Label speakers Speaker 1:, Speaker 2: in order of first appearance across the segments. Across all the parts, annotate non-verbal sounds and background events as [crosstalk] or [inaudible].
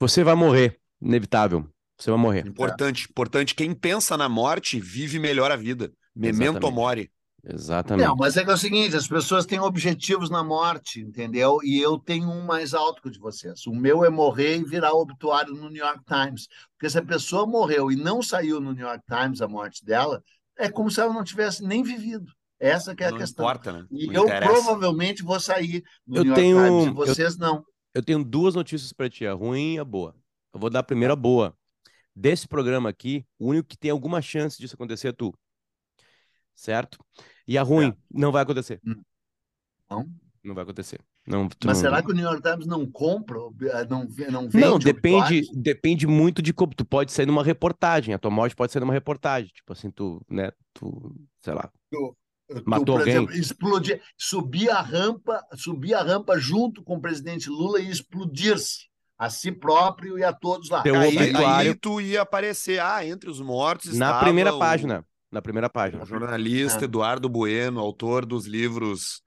Speaker 1: Você vai morrer, inevitável. Você vai morrer.
Speaker 2: Importante, importante. Quem pensa na morte vive melhor a vida. Memento
Speaker 1: Exatamente.
Speaker 2: mori.
Speaker 1: Exatamente.
Speaker 3: Não, mas é que é o seguinte, as pessoas têm objetivos na morte, entendeu? E eu tenho um mais alto que o de vocês. O meu é morrer e virar obituário no New York Times. Porque se a pessoa morreu e não saiu no New York Times a morte dela, é como se ela não tivesse nem vivido. Essa que é a
Speaker 2: Não
Speaker 3: questão.
Speaker 2: importa, né?
Speaker 3: E
Speaker 2: Não
Speaker 3: eu
Speaker 2: interessa.
Speaker 3: provavelmente vou sair no
Speaker 1: Eu
Speaker 3: New York
Speaker 1: tenho-
Speaker 3: Times e
Speaker 1: eu-
Speaker 3: vocês não.
Speaker 1: Eu tenho duas notícias pra ti, a ruim e a boa. Eu vou dar a primeira boa. Desse programa aqui, o único que tem alguma chance disso acontecer é tu. Certo? E a ruim, não vai acontecer.
Speaker 3: Não?
Speaker 1: Não vai acontecer. Não,
Speaker 3: Mas
Speaker 1: não-
Speaker 3: será que o New York Times não compra, eh, não, não vende
Speaker 1: Não, depende, depende muito de como tu pode sair numa reportagem. A tua morte pode sair numa reportagem. Tipo assim, tu, né, tu, sei lá.
Speaker 3: Tu,
Speaker 1: Matou
Speaker 3: por
Speaker 1: alguém?
Speaker 3: exemplo, explodir, subir a rampa, subir a rampa junto com o presidente Lula e explodir-se a si próprio e a todos lá.
Speaker 1: Teu
Speaker 2: Aí,
Speaker 1: obituário-
Speaker 2: aí tu ia aparecer, ah, entre os mortos
Speaker 1: Na primeira
Speaker 2: o-
Speaker 1: página. Na primeira página.
Speaker 2: O jornalista
Speaker 3: Ah.
Speaker 2: Eduardo Bueno, autor dos livros,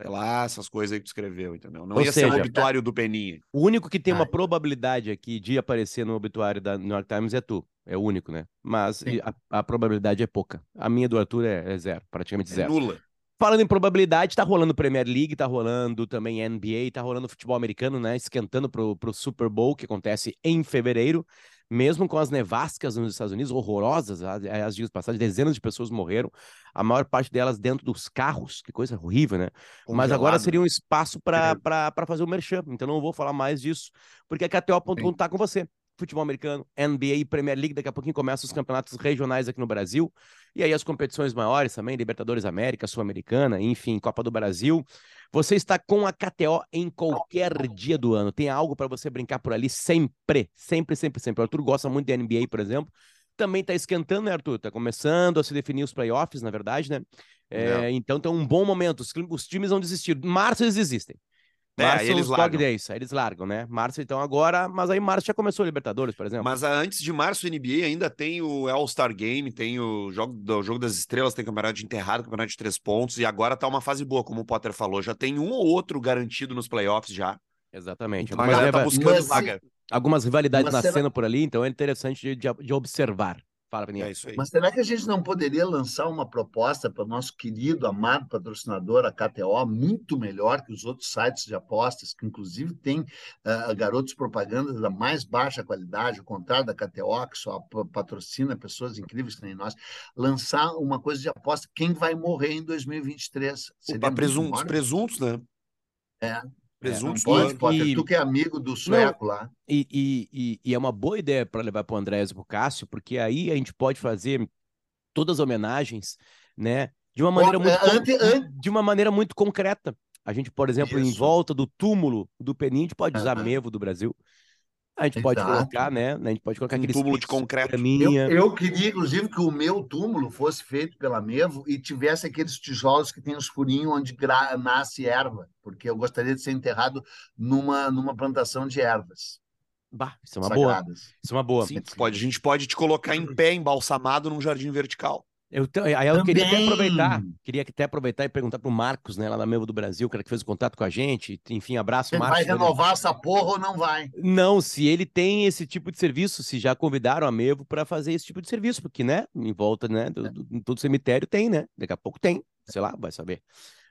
Speaker 2: sei lá, essas coisas aí que tu escreveu, entendeu? Não
Speaker 1: Ou
Speaker 2: ia ser o
Speaker 1: seja,
Speaker 2: obituário do Peninha.
Speaker 1: O único que tem uma
Speaker 3: Ai.
Speaker 1: probabilidade aqui de aparecer no obituário da New York Times é tu. É o único, né? Mas a, a probabilidade é pouca. A minha do Arthur é, é zero, praticamente
Speaker 2: É
Speaker 1: zero.
Speaker 2: nula.
Speaker 1: Falando em probabilidade, tá rolando Premier League, tá rolando também NBA, tá rolando futebol americano, né? Esquentando pro, pro Super Bowl, que acontece em fevereiro. Mesmo com as nevascas nos Estados Unidos, horrorosas, as, as dias passados, dezenas de pessoas morreram, a maior parte delas dentro dos carros, que coisa horrível, né? Mas agora
Speaker 2: Congelado.
Speaker 1: seria um espaço para fazer o merchan, então não vou falar mais disso, porque a KTO.com tá com você. Futebol americano, NBA e Premier League, daqui a pouquinho começam os campeonatos regionais aqui no Brasil, e aí as competições maiores também, Libertadores América, Sul-Americana, enfim, Copa do Brasil. Você está com a KTO em qualquer dia do ano. Tem algo para você brincar por ali sempre, sempre, sempre, sempre. O Arthur gosta muito de NBA, por exemplo. Também tá esquentando, né, Arthur? Tá começando a se definir os playoffs, na verdade, né? É, Então tem um bom momento. Os, os times vão desistir. Março eles desistem.
Speaker 2: É,
Speaker 1: Março
Speaker 2: aí
Speaker 1: são
Speaker 2: eles
Speaker 1: os
Speaker 2: largam.
Speaker 1: days, aí eles largam, né? Março, então, agora. Mas aí março já começou a Libertadores, por exemplo.
Speaker 2: Mas ah, antes de março, o NBA ainda tem o All-Star Game, tem o jogo, o jogo das Estrelas, tem campeonato de enterrado, campeonato de três pontos, e agora tá uma fase boa, como o Potter falou. Já tem um ou outro garantido nos playoffs já.
Speaker 1: Exatamente.
Speaker 2: Então a
Speaker 1: Algumas,
Speaker 2: galera tá buscando
Speaker 3: Mas
Speaker 2: vaga.
Speaker 1: algumas rivalidades
Speaker 3: Mas será-
Speaker 1: nascendo por ali, então é interessante de, de- de observar. Fala, Peninha.
Speaker 2: É isso aí.
Speaker 3: Mas será que a gente não poderia lançar uma proposta para o nosso querido, amado patrocinador, a KTO, muito melhor que os outros sites de apostas, que inclusive tem ah, garotos propagandas da mais baixa qualidade, ao contrário da KTO, que só pa- patrocina pessoas incríveis que nem nós, lançar uma coisa de aposta, quem vai morrer em 2023? Seria
Speaker 2: Opa,
Speaker 3: muito
Speaker 2: presuntos,
Speaker 3: maior.
Speaker 2: presuntos, né?
Speaker 3: É.
Speaker 2: Presuntos do
Speaker 3: pode. Potter,
Speaker 1: E-
Speaker 3: tu que é amigo do sueco lá.
Speaker 1: E, e, e, é uma boa ideia para levar para o Andrés e para o Cássio, porque aí a gente pode fazer todas as homenagens, né? De uma maneira muito,
Speaker 3: é, ante- an-
Speaker 1: de uma maneira muito concreta. A gente, por exemplo, em
Speaker 3: Isso.
Speaker 1: volta do túmulo do Peninha, a gente pode usar
Speaker 3: Aham.
Speaker 1: mevo do Brasil. A gente pode
Speaker 3: Exato.
Speaker 1: colocar, né? A gente pode colocar
Speaker 2: Um
Speaker 1: aquele
Speaker 2: túmulo de concreto.
Speaker 3: Eu,
Speaker 1: Minha.
Speaker 3: eu queria, inclusive, que o meu túmulo fosse feito pela Mevo e tivesse aqueles tijolos que tem os furinhos onde nasce erva, porque eu gostaria de ser enterrado numa, numa plantação de ervas
Speaker 1: Bah, isso é uma boa.
Speaker 3: sagradas.
Speaker 1: Isso é uma boa.
Speaker 2: Sim, pode, a gente pode te colocar em pé, embalsamado num jardim vertical.
Speaker 1: Eu, aí eu queria até
Speaker 3: Também.
Speaker 1: aproveitar, queria até aproveitar e perguntar pro Marcos, né, lá da Mevo do Brasil, o cara que fez o contato com a gente. Enfim, abraço,
Speaker 3: Ele vai
Speaker 1: Marcos.
Speaker 3: renovar essa porra ou não vai?
Speaker 1: Não, se ele tem esse tipo de serviço, se já convidaram a Mevo para fazer esse tipo de serviço, porque, né, em volta, né, do, do- todo cemitério tem, né? Daqui a pouco tem, sei lá, vai saber.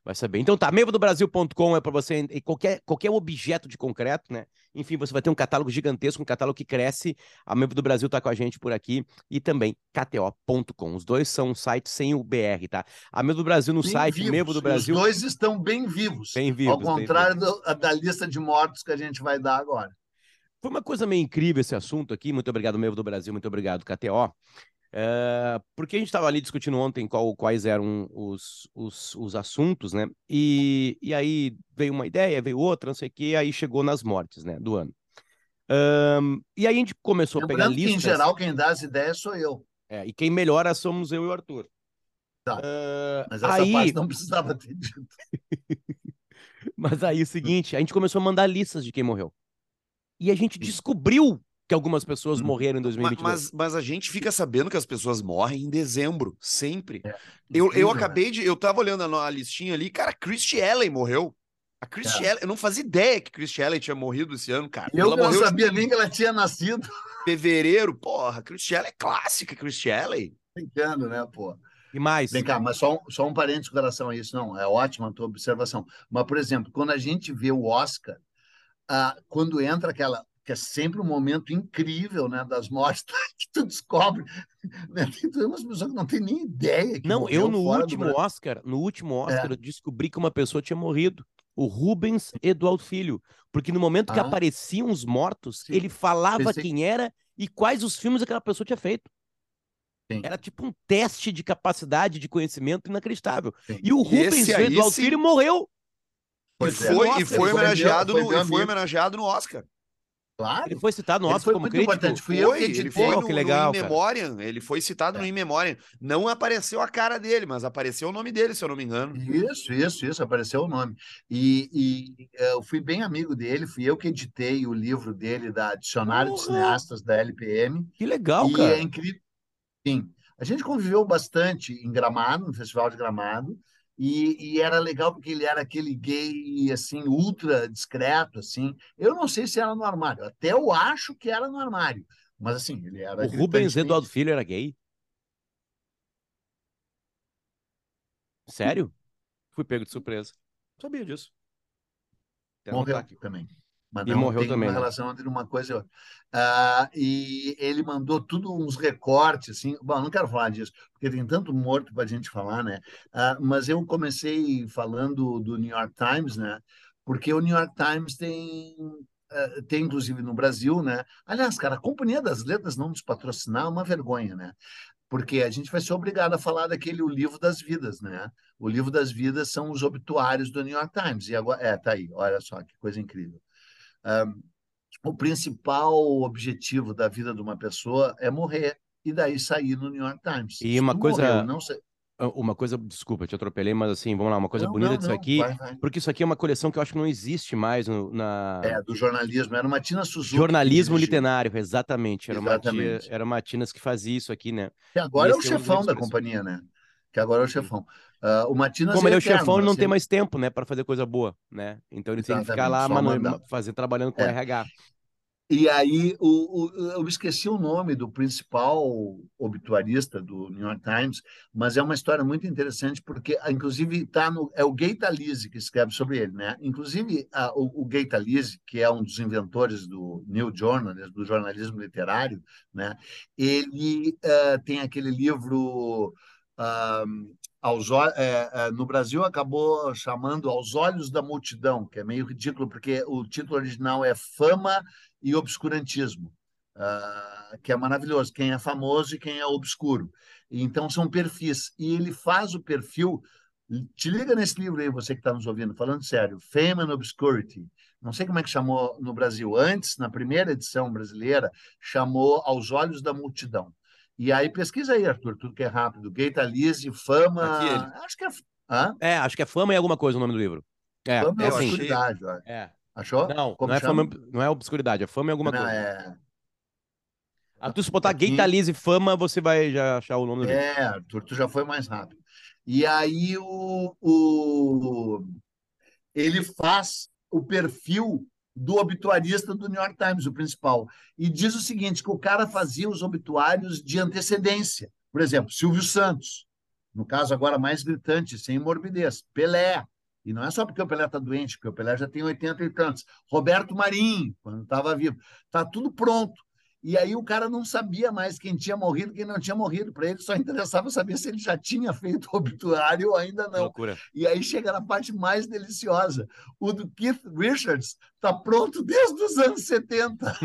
Speaker 1: Vai saber. Então tá, mevodobrasil.com é para você e qualquer qualquer objeto de concreto, né? Enfim, você vai ter um catálogo gigantesco, um catálogo que cresce. A Mevo do Brasil tá com a gente por aqui e também KTO.com. Os dois são sites sem o BR, tá? A Mevo do Brasil no
Speaker 3: Bem
Speaker 1: site
Speaker 3: vivos.
Speaker 1: Mevo do Brasil
Speaker 3: Os dois estão bem vivos,
Speaker 1: bem vivos.
Speaker 3: ao contrário do- da lista de mortos que a gente vai dar agora.
Speaker 1: Foi uma coisa meio incrível esse assunto aqui. Muito obrigado, Mevo do Brasil. Muito obrigado, KTO. É, porque a gente estava ali discutindo ontem qual- quais eram os, os, os assuntos, né? E, e aí veio uma ideia, veio outra, não sei o quê, aí chegou nas mortes, né, do ano. Ahn, e aí a gente começou a pegar
Speaker 3: Lembrando que, em
Speaker 1: listas.
Speaker 3: geral, quem dá as ideias sou eu.
Speaker 1: é, e quem melhora somos eu e o Arthur.
Speaker 3: Tá.
Speaker 1: Ah,
Speaker 3: Mas essa
Speaker 1: aí,
Speaker 3: parte não precisava ter dito. [laughs]
Speaker 1: mas aí o seguinte, a gente começou a mandar listas de quem morreu. E a gente descobriu que algumas pessoas
Speaker 3: Hum.
Speaker 1: morreram em
Speaker 2: Ma-
Speaker 1: 2022.
Speaker 2: Mas, mas a gente fica sabendo que as pessoas morrem em dezembro, sempre.
Speaker 3: É,
Speaker 2: Eu, eu
Speaker 3: né?
Speaker 2: acabei de. Eu tava olhando a, a listinha ali, cara, Christy Allen morreu. A Chris é. Shelley, eu não fazia ideia que Chris Shelley tinha morrido esse ano, cara.
Speaker 3: Eu ela não sabia nem que ela tinha nascido.
Speaker 2: Fevereiro, porra, Chris Shelley é clássica, Chris Shelley.
Speaker 3: Brincando, né, pô?
Speaker 1: E mais?
Speaker 3: Vem cá, mas só um, só um parênteses com relação a isso. Não, é ótima a tua observação. Mas, por exemplo, quando a gente vê o Oscar, ah, quando entra aquela que é sempre um momento incrível, né, das mortes [laughs] que tu descobre, né, tem umas pessoas que não tem nem ideia.
Speaker 1: não, eu no último Oscar, no último Oscar, é. eu descobri que uma pessoa tinha morrido, o Rubens Eduardo Filho, porque no momento que ah. apareciam os mortos, Sim. ele falava Pensei... quem era e quais os filmes aquela pessoa tinha feito. Sim. Era tipo um teste de capacidade de conhecimento inacreditável. Sim. E o Rubens Eduardo Filho morreu.
Speaker 2: E foi, e foi, homenageado no, e foi homenageado no Oscar.
Speaker 3: Claro.
Speaker 1: Ele foi citado no Oscar como crítico. Importante.
Speaker 2: Fui eu que ele foi no, que legal, no In Memoriam. Ele foi citado é. no In Memoriam. Não apareceu a cara dele, mas apareceu o nome dele, se eu não me engano.
Speaker 3: Isso, isso, isso. Apareceu o nome. E, e é, eu fui bem amigo dele. Fui eu que editei o livro dele da Dicionário uhum. de Cineastas da LPM.
Speaker 1: Que legal,
Speaker 3: e
Speaker 1: cara.
Speaker 3: é incrível. Sim. A gente conviveu bastante em Gramado, no Festival de Gramado. E, e, era legal porque ele era aquele gay, assim, ultra discreto, assim. Eu não sei se era no armário, até eu acho que era no armário. Mas, assim, ele era...
Speaker 1: O Rubens Eduardo Filho era gay? Sério? Fui pego de surpresa. Sabia disso.
Speaker 3: Morreu também. Mas
Speaker 1: e morreu
Speaker 3: tem
Speaker 1: também.
Speaker 3: uma
Speaker 1: né?
Speaker 3: relação entre uma coisa e outra. Ah, e ele mandou tudo uns recortes, assim. Bom, não quero falar disso, porque tem tanto morto para a gente falar, né? Ah, mas eu comecei falando do New York Times, né? Porque o New York Times tem Uh, tem inclusive no Brasil, né? Aliás, cara, a Companhia das Letras não nos patrocinar é uma vergonha, né? Porque a gente vai ser obrigado a falar daquele o livro das vidas, né? O livro das vidas são os obituários do New York Times. E agora, é, tá aí, olha só que coisa incrível. Um, o principal objetivo da vida de uma pessoa é morrer e daí sair no New York Times.
Speaker 1: E uma coisa, morreu, não sei... Ah, uma coisa, desculpa, te atropelei, mas assim, vamos lá, uma coisa não, bonita não, disso não, aqui, vai, vai. porque isso aqui é uma coleção que eu acho que não existe mais no, na...
Speaker 3: É, do jornalismo, era uma Tina Suzuki.
Speaker 1: Jornalismo literário, exatamente, era, exatamente. Uma, era uma Tinas que fazia isso aqui, né?
Speaker 3: Que agora é o chefão da companhia, né? Que agora é o chefão. Uh, o Matinas
Speaker 1: Como ele é o chefão, ele não assim... tem mais tempo, né, para fazer coisa boa, né? Então ele Exatamente, tem que ficar lá mano, fazer, trabalhando com é. RH.
Speaker 3: E aí, o, o, eu esqueci o nome do principal obituarista do New York Times, mas é uma história muito interessante, porque, inclusive, tá no, é o Gay Talese que escreve sobre ele. Né? Inclusive, a, o, o Gay Talese, que é um dos inventores do New Journalism, do jornalismo literário, né? ele uh, tem aquele livro. Aos, é, é, no Brasil acabou chamando Aos Olhos da Multidão, que é meio ridículo, porque o título original é Fama e Obscurantismo, uh, que é maravilhoso, quem é famoso e quem é obscuro. Então, são perfis. E ele faz o perfil. Te liga nesse livro aí, você que está nos ouvindo, falando sério, Fame and Obscurity. Não sei como é que chamou no Brasil. Antes, na primeira edição brasileira, chamou Aos Olhos da Multidão. E aí pesquisa aí, Arthur, tudo que é rápido. Gaita Lise, Fama. Acho que é. Hã?
Speaker 1: É, acho que é Fama e alguma coisa o nome do livro. É,
Speaker 3: fama é, é obscuridade,
Speaker 1: É.
Speaker 3: Achou?
Speaker 1: Não, Como não é, fama, não é obscuridade, é fama e alguma não, coisa. É... Arthur, se botar Aqui... Gaita Lise Fama, você vai já achar o nome do livro.
Speaker 3: É, Arthur, tu já foi mais rápido. E aí o, o... ele faz o perfil do obituarista do New York Times, o principal. E diz o seguinte: que o cara fazia os obituários de antecedência. Por exemplo, Silvio Santos, no caso agora mais gritante, sem morbidez, Pelé. E não é só porque o Pelé está doente, porque o Pelé já tem 80 e tantos. Roberto Marinho, quando estava vivo. Está tudo pronto. E aí o cara não sabia mais quem tinha morrido quem não tinha morrido. Para ele só interessava saber se ele já tinha feito o obituário ou ainda não.
Speaker 1: Loucura.
Speaker 3: E aí chega na parte mais deliciosa. O do Keith Richards está pronto desde os anos 70.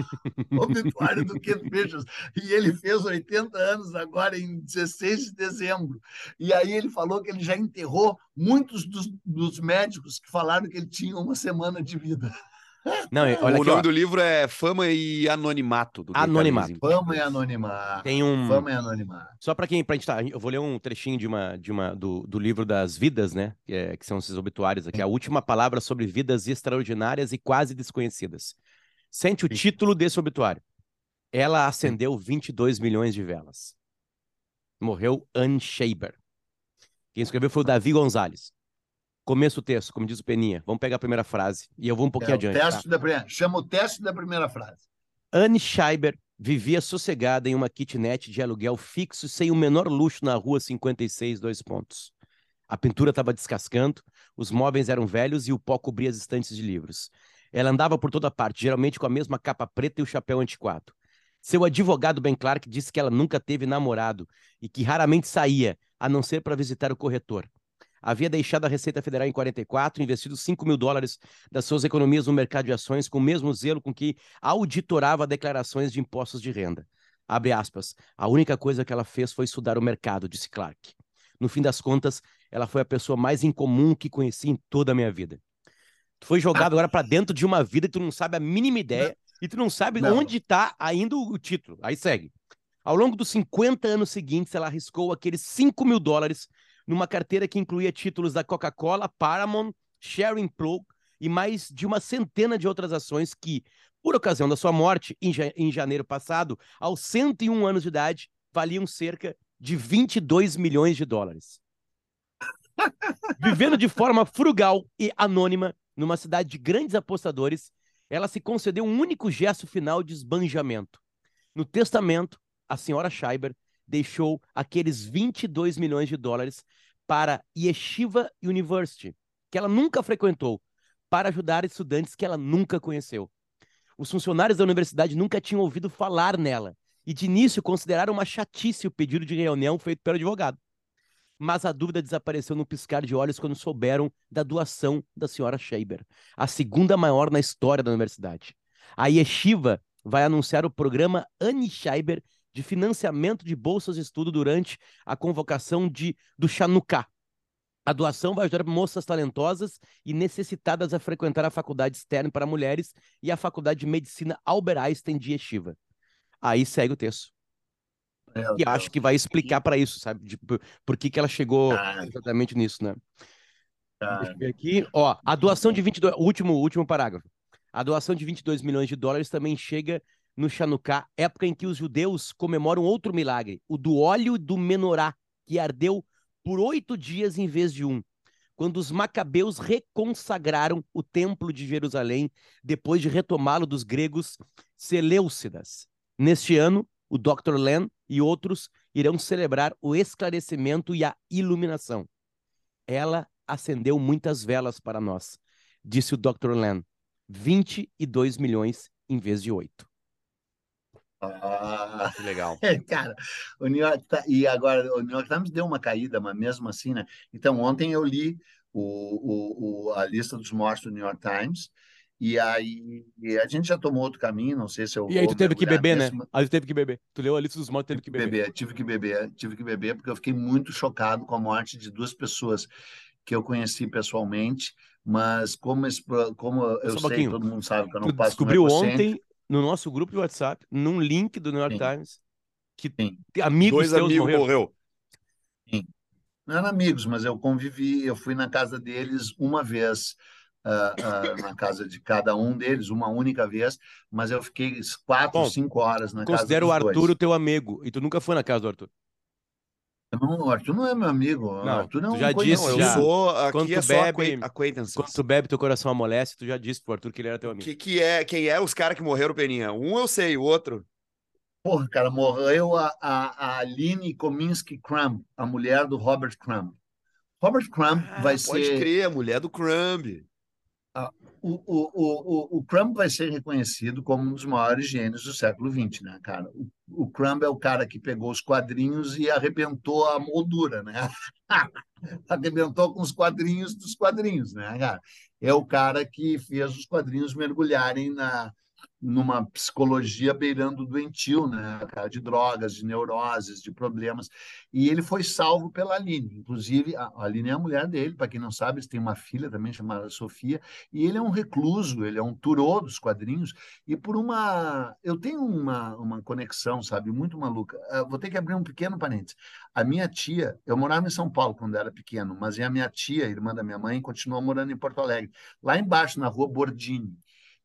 Speaker 3: o [laughs] obituário do Keith Richards. E ele fez 80 anos agora em 16 de dezembro. E aí ele falou que ele já enterrou muitos dos, dos médicos que falaram que ele tinha uma semana de vida.
Speaker 2: Não, olha o aqui, nome ó. do livro é Fama e Anonimato.
Speaker 1: Anonimato.
Speaker 3: Fama e Anonimato.
Speaker 1: Tem um.
Speaker 3: Fama e Anonimato.
Speaker 1: Só para quem, pra gente tá, eu vou ler um trechinho de uma, de uma do, do livro das vidas, né? Que, é, que são esses obituários aqui. A última palavra sobre vidas extraordinárias e quase desconhecidas. Sente o Sim. título desse obituário. Ela acendeu 22 milhões de velas. Morreu Anne Shaber. Quem escreveu foi o Davi Gonzalez. Começo o texto, como diz o Peninha. Vamos pegar a primeira frase. E eu vou um pouquinho
Speaker 3: É, o
Speaker 1: adiante.
Speaker 3: teste
Speaker 1: tá?
Speaker 3: da primeira, chama o teste da primeira frase.
Speaker 1: Anne Scheiber vivia sossegada em uma kitnet de aluguel fixo sem o menor luxo na rua 56, dois pontos. A pintura estava descascando, os móveis eram velhos e o pó cobria as estantes de livros. Ela andava por toda parte, geralmente com a mesma capa preta e o chapéu antiquado. Seu advogado Ben Clark disse que ela nunca teve namorado e que raramente saía, a não ser para visitar o corretor. Havia deixado a Receita Federal em 44, investido 5 mil dólares das suas economias no mercado de ações com o mesmo zelo com que auditorava declarações de impostos de renda. Abre aspas. A única coisa que ela fez foi estudar o mercado, disse Clark. No fim das contas, ela foi a pessoa mais incomum que conheci em toda a minha vida. Tu foi jogado agora para dentro de uma vida e tu não sabe a mínima ideia e tu não sabe
Speaker 3: Não.
Speaker 1: onde está ainda o título. Aí segue. Ao longo dos 50 anos seguintes, ela arriscou aqueles 5 mil dólares numa carteira que incluía títulos da Coca-Cola, Paramount, Sharing Plug e mais de uma centena de outras ações que, por ocasião da sua morte, em, ja- em janeiro passado, aos 101 anos de idade, valiam cerca de 22 milhões de dólares. Vivendo de forma frugal e anônima numa cidade de grandes apostadores, ela se concedeu um único gesto final de esbanjamento. No testamento, a senhora Scheiber deixou aqueles 22 milhões de dólares para Yeshiva University, que ela nunca frequentou, para ajudar estudantes que ela nunca conheceu. Os funcionários da universidade nunca tinham ouvido falar nela e de início consideraram uma chatice o pedido de reunião feito pelo advogado. Mas a dúvida desapareceu no piscar de olhos quando souberam da doação da senhora Scheiber, a segunda maior na história da universidade. A Yeshiva vai anunciar o programa Annie Scheiber de financiamento de bolsas de estudo durante a convocação de, do Chanukah. A doação vai ajudar moças talentosas e necessitadas a frequentar a faculdade externa para mulheres e a faculdade de medicina Albert Einstein de Yeshiva. Aí segue o texto.
Speaker 3: Meu
Speaker 1: E acho que vai explicar para isso, sabe? De, por, por que, que ela chegou
Speaker 3: Cara.
Speaker 1: exatamente nisso, né?
Speaker 3: Cara.
Speaker 1: Deixa eu ver aqui. Ó, a doação de 22. o Último, último parágrafo. A doação de 22 milhões de dólares também chega no Chanukah, época em que os judeus comemoram outro milagre, o do óleo do menorá, que ardeu por oito dias em vez de um, quando os macabeus reconsagraram o templo de Jerusalém depois de retomá-lo dos gregos Seleucidas. Neste ano, o Dr. Len e outros irão celebrar o esclarecimento e a iluminação. Ela acendeu muitas velas para nós, disse o Dr. Len. 22 milhões em vez de 8.
Speaker 3: Ah,
Speaker 2: Que legal.
Speaker 3: cara, o New York tá, e agora o New York Times deu uma caída, mas mesmo assim, né? Então ontem eu li o, o, o- a lista dos mortos do New York Times e aí e a gente já tomou outro caminho, não sei se eu
Speaker 1: E aí tu teve que beber, né?
Speaker 3: nesse,
Speaker 1: Aí tu teve que beber. Tu leu a lista dos mortos, teve que beber.
Speaker 3: beber, tive que beber, tive que beber porque eu fiquei muito chocado com a morte de duas pessoas que eu conheci pessoalmente, mas como esse, como eu
Speaker 1: um
Speaker 3: sei, todo mundo sabe que eu
Speaker 1: Tu
Speaker 3: não passo um
Speaker 1: descobriu ontem no nosso grupo de WhatsApp, num link do New York
Speaker 3: Sim.
Speaker 1: Times, que
Speaker 3: Sim.
Speaker 1: amigos
Speaker 2: Dois
Speaker 1: teus
Speaker 2: amigos
Speaker 1: morreram.
Speaker 2: morreu.
Speaker 3: Não eram amigos, mas eu convivi, eu fui na casa deles uma vez, ah, ah, na casa de cada um deles, uma única vez, mas eu fiquei quatro,
Speaker 1: Bom,
Speaker 3: cinco horas na casa
Speaker 1: Considera o
Speaker 3: dos
Speaker 1: Arthur
Speaker 3: dois.
Speaker 1: o teu amigo. E tu nunca foi na casa do Arthur.
Speaker 3: Não- o Arthur não é meu amigo, o
Speaker 1: Não,
Speaker 3: Arthur é
Speaker 1: tu já
Speaker 3: conhecido.
Speaker 2: Não, eu
Speaker 1: já.
Speaker 2: sou.
Speaker 1: Quando
Speaker 2: Aqui
Speaker 1: tu
Speaker 2: é só
Speaker 1: bebe-
Speaker 2: acquaint- acquaintances.
Speaker 1: Quando tu bebe, teu coração amolece, tu já disse pro Arthur que ele era teu amigo.
Speaker 2: que, que é? Quem é os caras que morreram, Peninha? Um eu sei, o outro.
Speaker 3: Porra, cara, morreu a, a, a Aline Kominsky Crumb, a mulher do Robert Crumb. Robert Crumb
Speaker 2: Ah,
Speaker 3: vai
Speaker 2: pode
Speaker 3: ser
Speaker 2: crer, a mulher do Crumb.
Speaker 3: O, o, o, o, Crumb vai ser reconhecido como um dos maiores gênios do século XX, né, cara? O, o Crumb é o cara que pegou os quadrinhos e arrebentou a moldura, né? [laughs] arrebentou com os quadrinhos dos quadrinhos, né, cara? É o cara que fez os quadrinhos mergulharem na numa psicologia beirando doentio, né, de drogas, de neuroses, de problemas. E ele foi salvo pela Aline. Inclusive, a Aline é a mulher dele, para quem não sabe, eles têm uma filha também chamada Sofia, e ele é um recluso, ele é um turô dos quadrinhos, e por uma. Eu tenho uma, uma conexão, sabe, muito maluca. Uh, vou ter que abrir um pequeno parênteses. A minha tia, eu morava em São Paulo quando era pequeno, mas a minha tia, irmã da minha mãe, continuou morando em Porto Alegre, lá embaixo, na rua Bordini.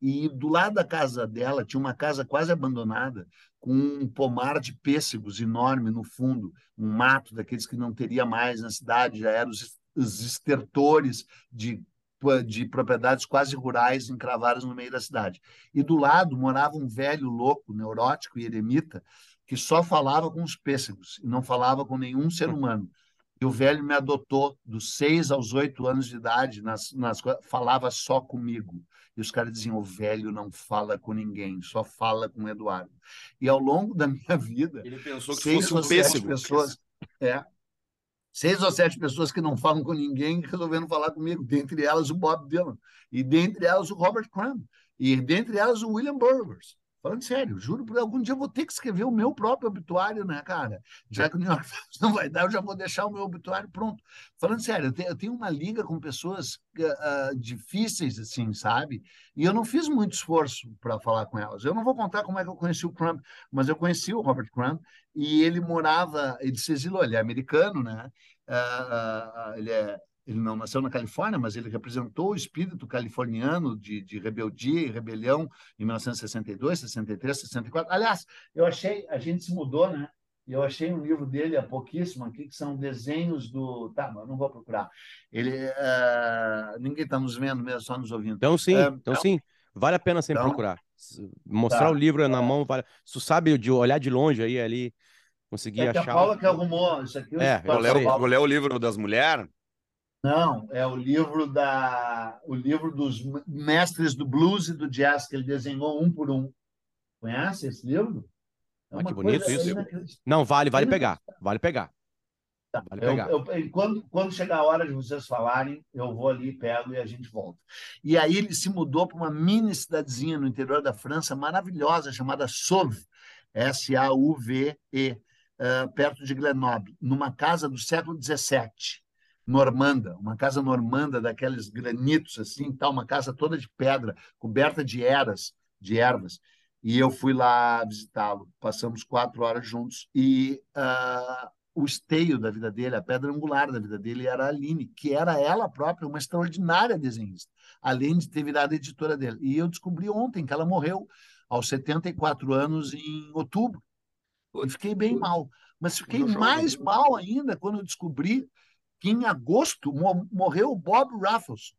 Speaker 3: E do lado da casa dela tinha uma casa quase abandonada, com um pomar de pêssegos enorme no fundo, um mato daqueles que não teria mais na cidade, já eram os os estertores de de propriedades quase rurais encravadas no meio da cidade. E do lado morava um velho louco, neurótico e eremita, que só falava com os pêssegos e não falava com nenhum ser humano. E o velho me adotou dos seis aos oito anos de idade, nas, nas, falava só comigo. E os caras diziam: o velho não fala com ninguém, só fala com o Eduardo. E ao longo da minha vida.
Speaker 2: Ele pensou que fosse um pêssego.
Speaker 3: Pessoas, é, seis ou sete pessoas que não falam com ninguém resolveram falar comigo, dentre elas o Bob Dylan, e dentre elas o Robert Crumb, e dentre elas o William Burgers. Falando sério, juro por algum dia eu vou ter que escrever o meu próprio obituário, né, cara? Já que o New York Times não vai dar, eu já vou deixar o meu obituário pronto. Falando sério, eu tenho, uma liga com pessoas uh, difíceis, assim, sabe? E eu não fiz muito esforço para falar com elas. Eu não vou contar como é que eu conheci o Crumb, mas eu conheci o Robert Crumb e ele morava, ele se exilou, ele é americano, né? Uh, uh, ele é ele não nasceu na Califórnia, mas ele representou o espírito californiano de, de rebeldia e rebelião em 1962, 63, 64. Aliás, eu achei, a gente se mudou, né? Eu achei um livro dele há pouquíssimo aqui, que são desenhos do. Tá, mas não vou procurar. Ele. Uh... Ninguém está nos vendo mesmo, só nos ouvindo.
Speaker 1: Então, sim, uh, então, sim. Vale a pena sempre então, procurar. Mostrar tá, o livro na mão, vale... se tu sabe de olhar de longe aí ali, conseguir é achar.
Speaker 3: A Paula que arrumou isso aqui.
Speaker 2: É, vou ler, vou ler o livro das mulheres.
Speaker 3: Não, é o livro da o livro dos mestres do blues e do jazz que ele desenhou um por um. Conhece esse livro?
Speaker 1: É ah, que bonito isso. Não, vale, vale pegar. Vale pegar.
Speaker 3: Tá. Vale pegar. Eu, eu, quando, quando chegar a hora de vocês falarem, eu vou ali, pego e a gente volta. E aí ele se mudou para uma mini cidadezinha no interior da França, maravilhosa, chamada Sauve, S-A-U-V-E, uh, perto de Grenoble, numa casa do século XVII normanda, uma casa normanda daqueles granitos assim, tal, uma casa toda de pedra, coberta de eras, de ervas. E eu fui lá visitá-lo. Passamos quatro horas juntos e uh, o esteio da vida dele, a pedra angular da vida dele era a Aline, que era ela própria uma extraordinária desenhista, além de ter virado editora dele. E eu descobri ontem que ela morreu aos 74 anos em outubro. Eu fiquei bem mal, mas fiquei mais mal ainda quando eu descobri que em agosto morreu o Bob Raffles.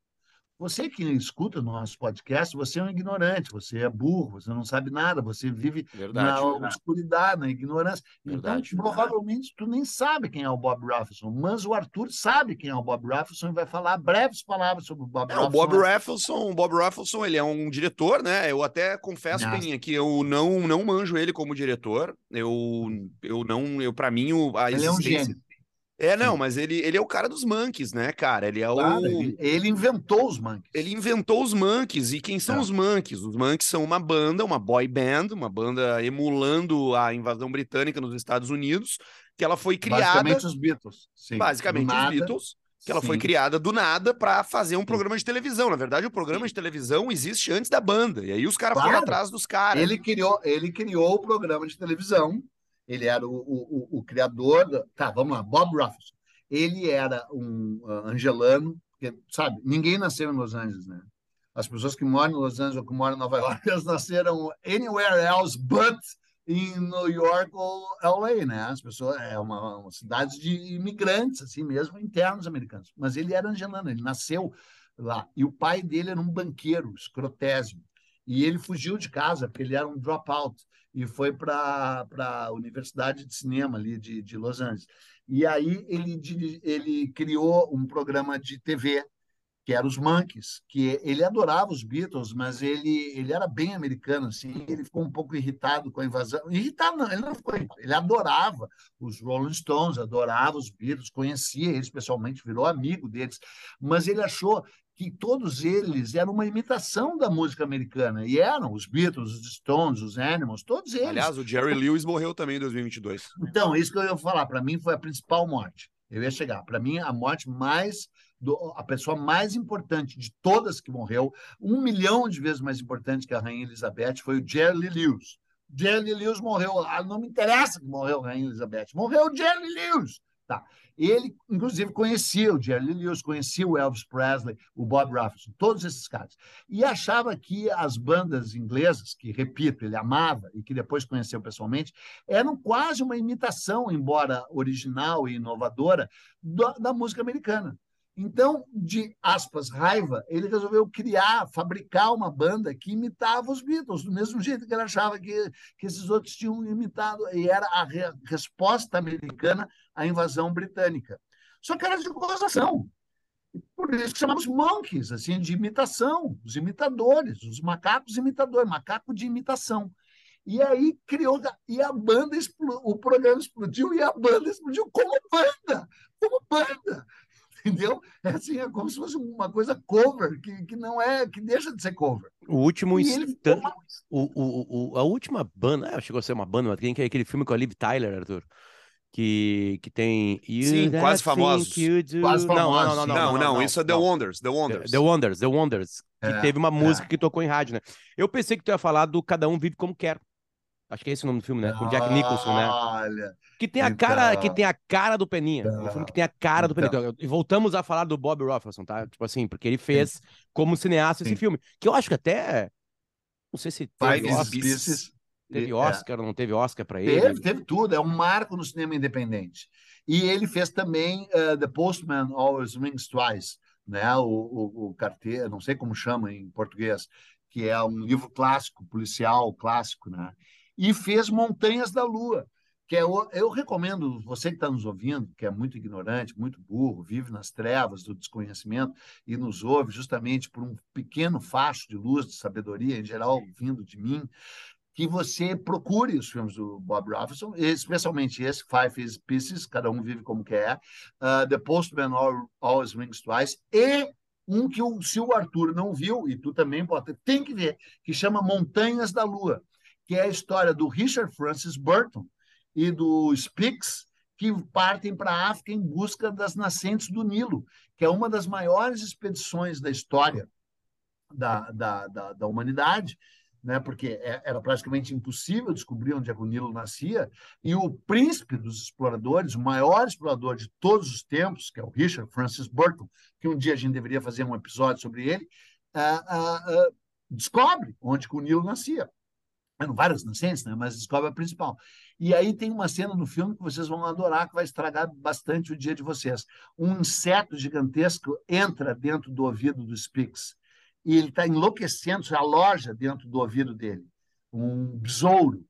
Speaker 3: Você que escuta nosso podcast, você é um ignorante, você é burro, você não sabe nada, você vive verdade, na verdade. obscuridade, na ignorância. Então, verdade, então, provavelmente, tu nem sabe quem é o Bob Raffleson, mas o Arthur sabe quem é o Bob Raffleson e vai falar breves palavras sobre o Bob
Speaker 2: é,
Speaker 3: Raffleson.
Speaker 2: O Bob Raffleson, o Bob Raffleson, ele é um diretor, né? Eu até confesso, Peninha, que eu não, não manjo ele como diretor. Eu, eu não, eu para mim, o, a
Speaker 3: ele existência... é um gênio.
Speaker 2: É, não, mas ele, ele é o cara dos monkeys, né, cara? Ele é
Speaker 3: claro,
Speaker 2: o.
Speaker 3: Ele, inventou os monkeys.
Speaker 2: Ele inventou os monkeys. E quem são é. os monkeys? Os monkeys são uma banda, uma boy band, uma banda emulando a invasão britânica nos Estados Unidos, que ela foi criada.
Speaker 3: Basicamente os Beatles. Sim.
Speaker 2: Basicamente os Beatles. Que ela Sim. foi criada do nada para fazer um programa de televisão. Na verdade, o programa de televisão existe antes da banda. E aí os caras claro. foram atrás dos caras.
Speaker 3: Ele criou, ele criou o programa de televisão ele era o, o, o criador. Tá, vamos lá, Bob Raffles. Ele era um uh, angelano, porque, sabe, ninguém nasceu em Los Angeles, né? As pessoas que moram em Los Angeles ou que moram em Nova York, [laughs] elas nasceram anywhere else but em New York ou LA, né? As pessoas é uma, uma cidade de imigrantes, assim mesmo, internos americanos. Mas ele era angelano, ele nasceu lá. E o pai dele era um banqueiro, escrotésimo. E ele fugiu de casa porque ele era um dropout e foi para a Universidade de Cinema ali de, de Los Angeles. E aí ele, ele criou um programa de TV que era os Monkeys, que ele adorava os Beatles, mas ele, ele era bem americano, assim, ele ficou um pouco irritado com a invasão. Irritado não, ele não irritado, ele adorava os Rolling Stones, adorava os Beatles, conhecia eles pessoalmente, virou amigo deles, mas ele achou que todos eles eram uma imitação da música americana. E eram os Beatles, os Stones, os Animals, todos eles.
Speaker 2: Aliás, o Jerry Lewis morreu também em 2022.
Speaker 3: Então, isso que eu ia falar, para mim foi a principal morte. Eu ia chegar. Para mim, a morte mais. Do, a pessoa mais importante de todas que morreu, um milhão de vezes mais importante que a Rainha Elizabeth, foi o Jerry Lewis. Jerry Lewis morreu. Ah, não me interessa que morreu a Rainha Elizabeth. Morreu o Jerry Lewis. Tá. Ele, inclusive, conhecia o Jerry Lewis, conhecia o Elvis Presley, o Bob Raffleson, todos esses caras. E achava que as bandas inglesas, que, repito, ele amava e que depois conheceu pessoalmente, eram quase uma imitação, embora original e inovadora, da, da música americana. Então, de aspas, raiva, ele resolveu criar, fabricar uma banda que imitava os Beatles, do mesmo jeito que ele achava que, que esses outros tinham imitado, e era a re resposta americana à invasão britânica. Só que era de gozação. Por isso que chamamos monkeys, assim, de imitação, os imitadores, os macacos imitadores, macaco de imitação. E aí criou, e a banda explodiu, o programa explodiu e a banda explodiu como banda, como banda entendeu? É assim, é como se fosse uma coisa cover, que, que não é, que deixa de ser cover.
Speaker 1: O último instante, o, o, o, a última banda, é, chegou a ser uma banda, mas tem é aquele filme com a Liv Tyler, Arthur. Que, que tem.
Speaker 2: Sim, quase famosos.
Speaker 3: Quase famosos. Não,
Speaker 2: não, não, não, não, não, isso é The Wonders, The Wonders.
Speaker 1: The, Wonders, The Wonders. Que é, teve uma música é. que tocou em rádio, né? Eu pensei que tu ia falar do Cada Um Vive Como Quer. Acho que é esse o nome do filme, né? Com Jack Nicholson, né?
Speaker 3: Olha.
Speaker 1: Que tem a então... cara, que tem a cara do Peninha. Então... Um filme que tem a cara do Peninha. Então. E voltamos a falar do Bob Roffelson, tá? Tipo assim, porque ele fez Sim. como cineasta esse filme. Que eu acho que até. Não sei se teve Oscar. Teve Oscar ou não teve Oscar para ele?
Speaker 3: Teve, teve tudo. É um marco no cinema independente. E ele fez também uh, The Postman Always Rings Twice, né? O, o, o carteiro, não sei como chama em português, que é um livro clássico, policial clássico, né? e fez Montanhas da Lua, que é o, eu recomendo você que está nos ouvindo, que é muito ignorante, muito burro, vive nas trevas do desconhecimento e nos ouve justamente por um pequeno facho de luz, de sabedoria, em geral vindo de mim, que você procure os filmes do Bob Raffleson, especialmente esse, Five Pieces, cada um vive como quer, uh, The Postman Always Rings Twice, e um que o, se o Arthur não viu, e tu também pode, tem que ver, que chama Montanhas da Lua que é a história do Richard Francis Burton e do Spix, que partem para a África em busca das nascentes do Nilo, que é uma das maiores expedições da história da, da, da, da humanidade, né? porque é, era praticamente impossível descobrir onde é o Nilo nascia, e o príncipe dos exploradores, o maior explorador de todos os tempos, que é o Richard Francis Burton, que um dia a gente deveria fazer um episódio sobre ele, uh, uh, uh, descobre onde o Nilo nascia eram várias nascentes, né? mas descobre a principal. E aí tem uma cena no filme que vocês vão adorar, que vai estragar bastante o dia de vocês. Um inseto gigantesco entra dentro do ouvido do Spix e ele está enlouquecendo, se aloja dentro do ouvido dele. Um besouro.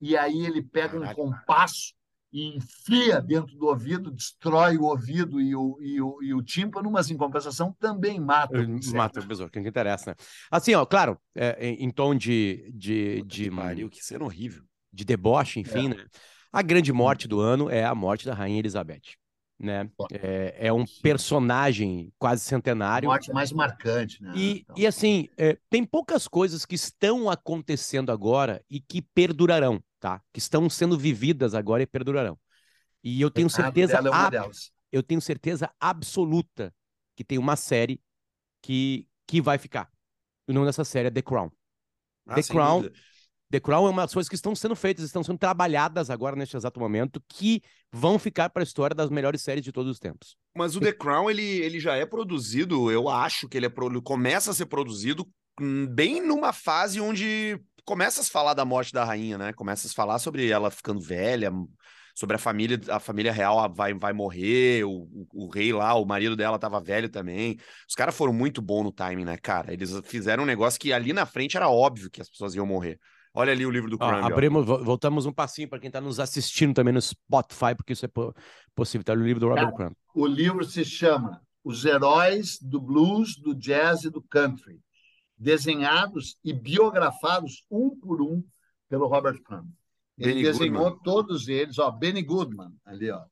Speaker 3: E aí ele pega um compasso e enfia dentro do ouvido, destrói o ouvido e o, e o, e o tímpano, mas em compensação também mata
Speaker 1: o Mata o besouro, que interessa, né? Assim, ó, claro, é, em tom de... de, de
Speaker 2: Mario, que cena horrível.
Speaker 1: De deboche, enfim, é. né? A grande morte do ano é a morte da Rainha Elizabeth. Né? É, é um personagem quase centenário.
Speaker 3: Morte mais marcante, né?
Speaker 1: E, então... e assim, é, tem poucas coisas que estão acontecendo agora e que perdurarão tá? Que estão sendo vividas agora e perdurarão. E eu tenho certeza, é eu tenho certeza absoluta que tem uma série que, que vai ficar. O nome dessa série é The Crown. Ah, The Crown. Dúvida. The Crown é uma das coisas que estão sendo feitas, estão sendo trabalhadas agora neste exato momento, que vão ficar para a história das melhores séries de todos os tempos.
Speaker 2: Mas o The Crown ele, ele já é produzido, eu acho que ele, é, ele começa a ser produzido bem numa fase onde começa a falar da morte da rainha, né? Começa a falar sobre ela ficando velha, sobre a família, a família real vai, vai morrer, o, o, o rei lá, o marido dela tava velho também. Os caras foram muito bons no timing, né, cara? Eles fizeram um negócio que ali na frente era óbvio que as pessoas iam morrer. Olha ali o livro do Crumb.
Speaker 1: abrimos, voltamos um passinho para quem está nos assistindo também no Spotify, porque isso é possível. Tá no livro do Robert Crumb.
Speaker 3: O livro se chama Os Heróis do Blues, do Jazz e do Country desenhados e biografados um por um pelo Robert Crumb. Ele Benny desenhou Goodman. todos eles, ó, Benny Goodman, ali, ó.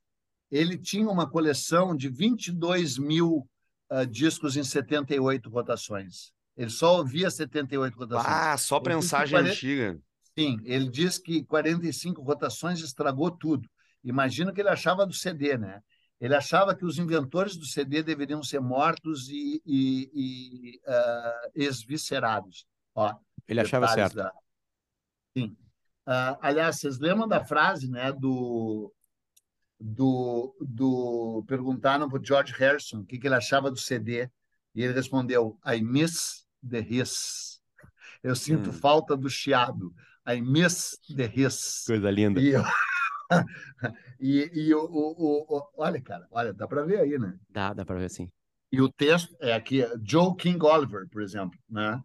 Speaker 3: Ele tinha uma coleção de 22 mil uh, discos em 78 rotações. Ele só ouvia 78 rotações.
Speaker 2: Ah, só prensagem 40... antiga.
Speaker 3: Sim, ele diz que 45 rotações estragou tudo. Imagina o que ele achava do CD, né? Ele achava que os inventores do CD deveriam ser mortos e, e, e uh, esviscerados. Ó,
Speaker 1: ele achava certo. Da...
Speaker 3: Sim. Uh, aliás, vocês lembram da frase né, do, do, do perguntaram para o George Harrison o que, que ele achava do CD e ele respondeu I miss the hiss eu sinto hum. falta do chiado I miss the hiss
Speaker 1: coisa linda e, [laughs]
Speaker 3: e, e o, o, o, olha, cara, olha, dá para ver aí, né?
Speaker 1: Dá, dá para ver sim.
Speaker 3: E o texto é aqui, Joe King Oliver, por exemplo, né?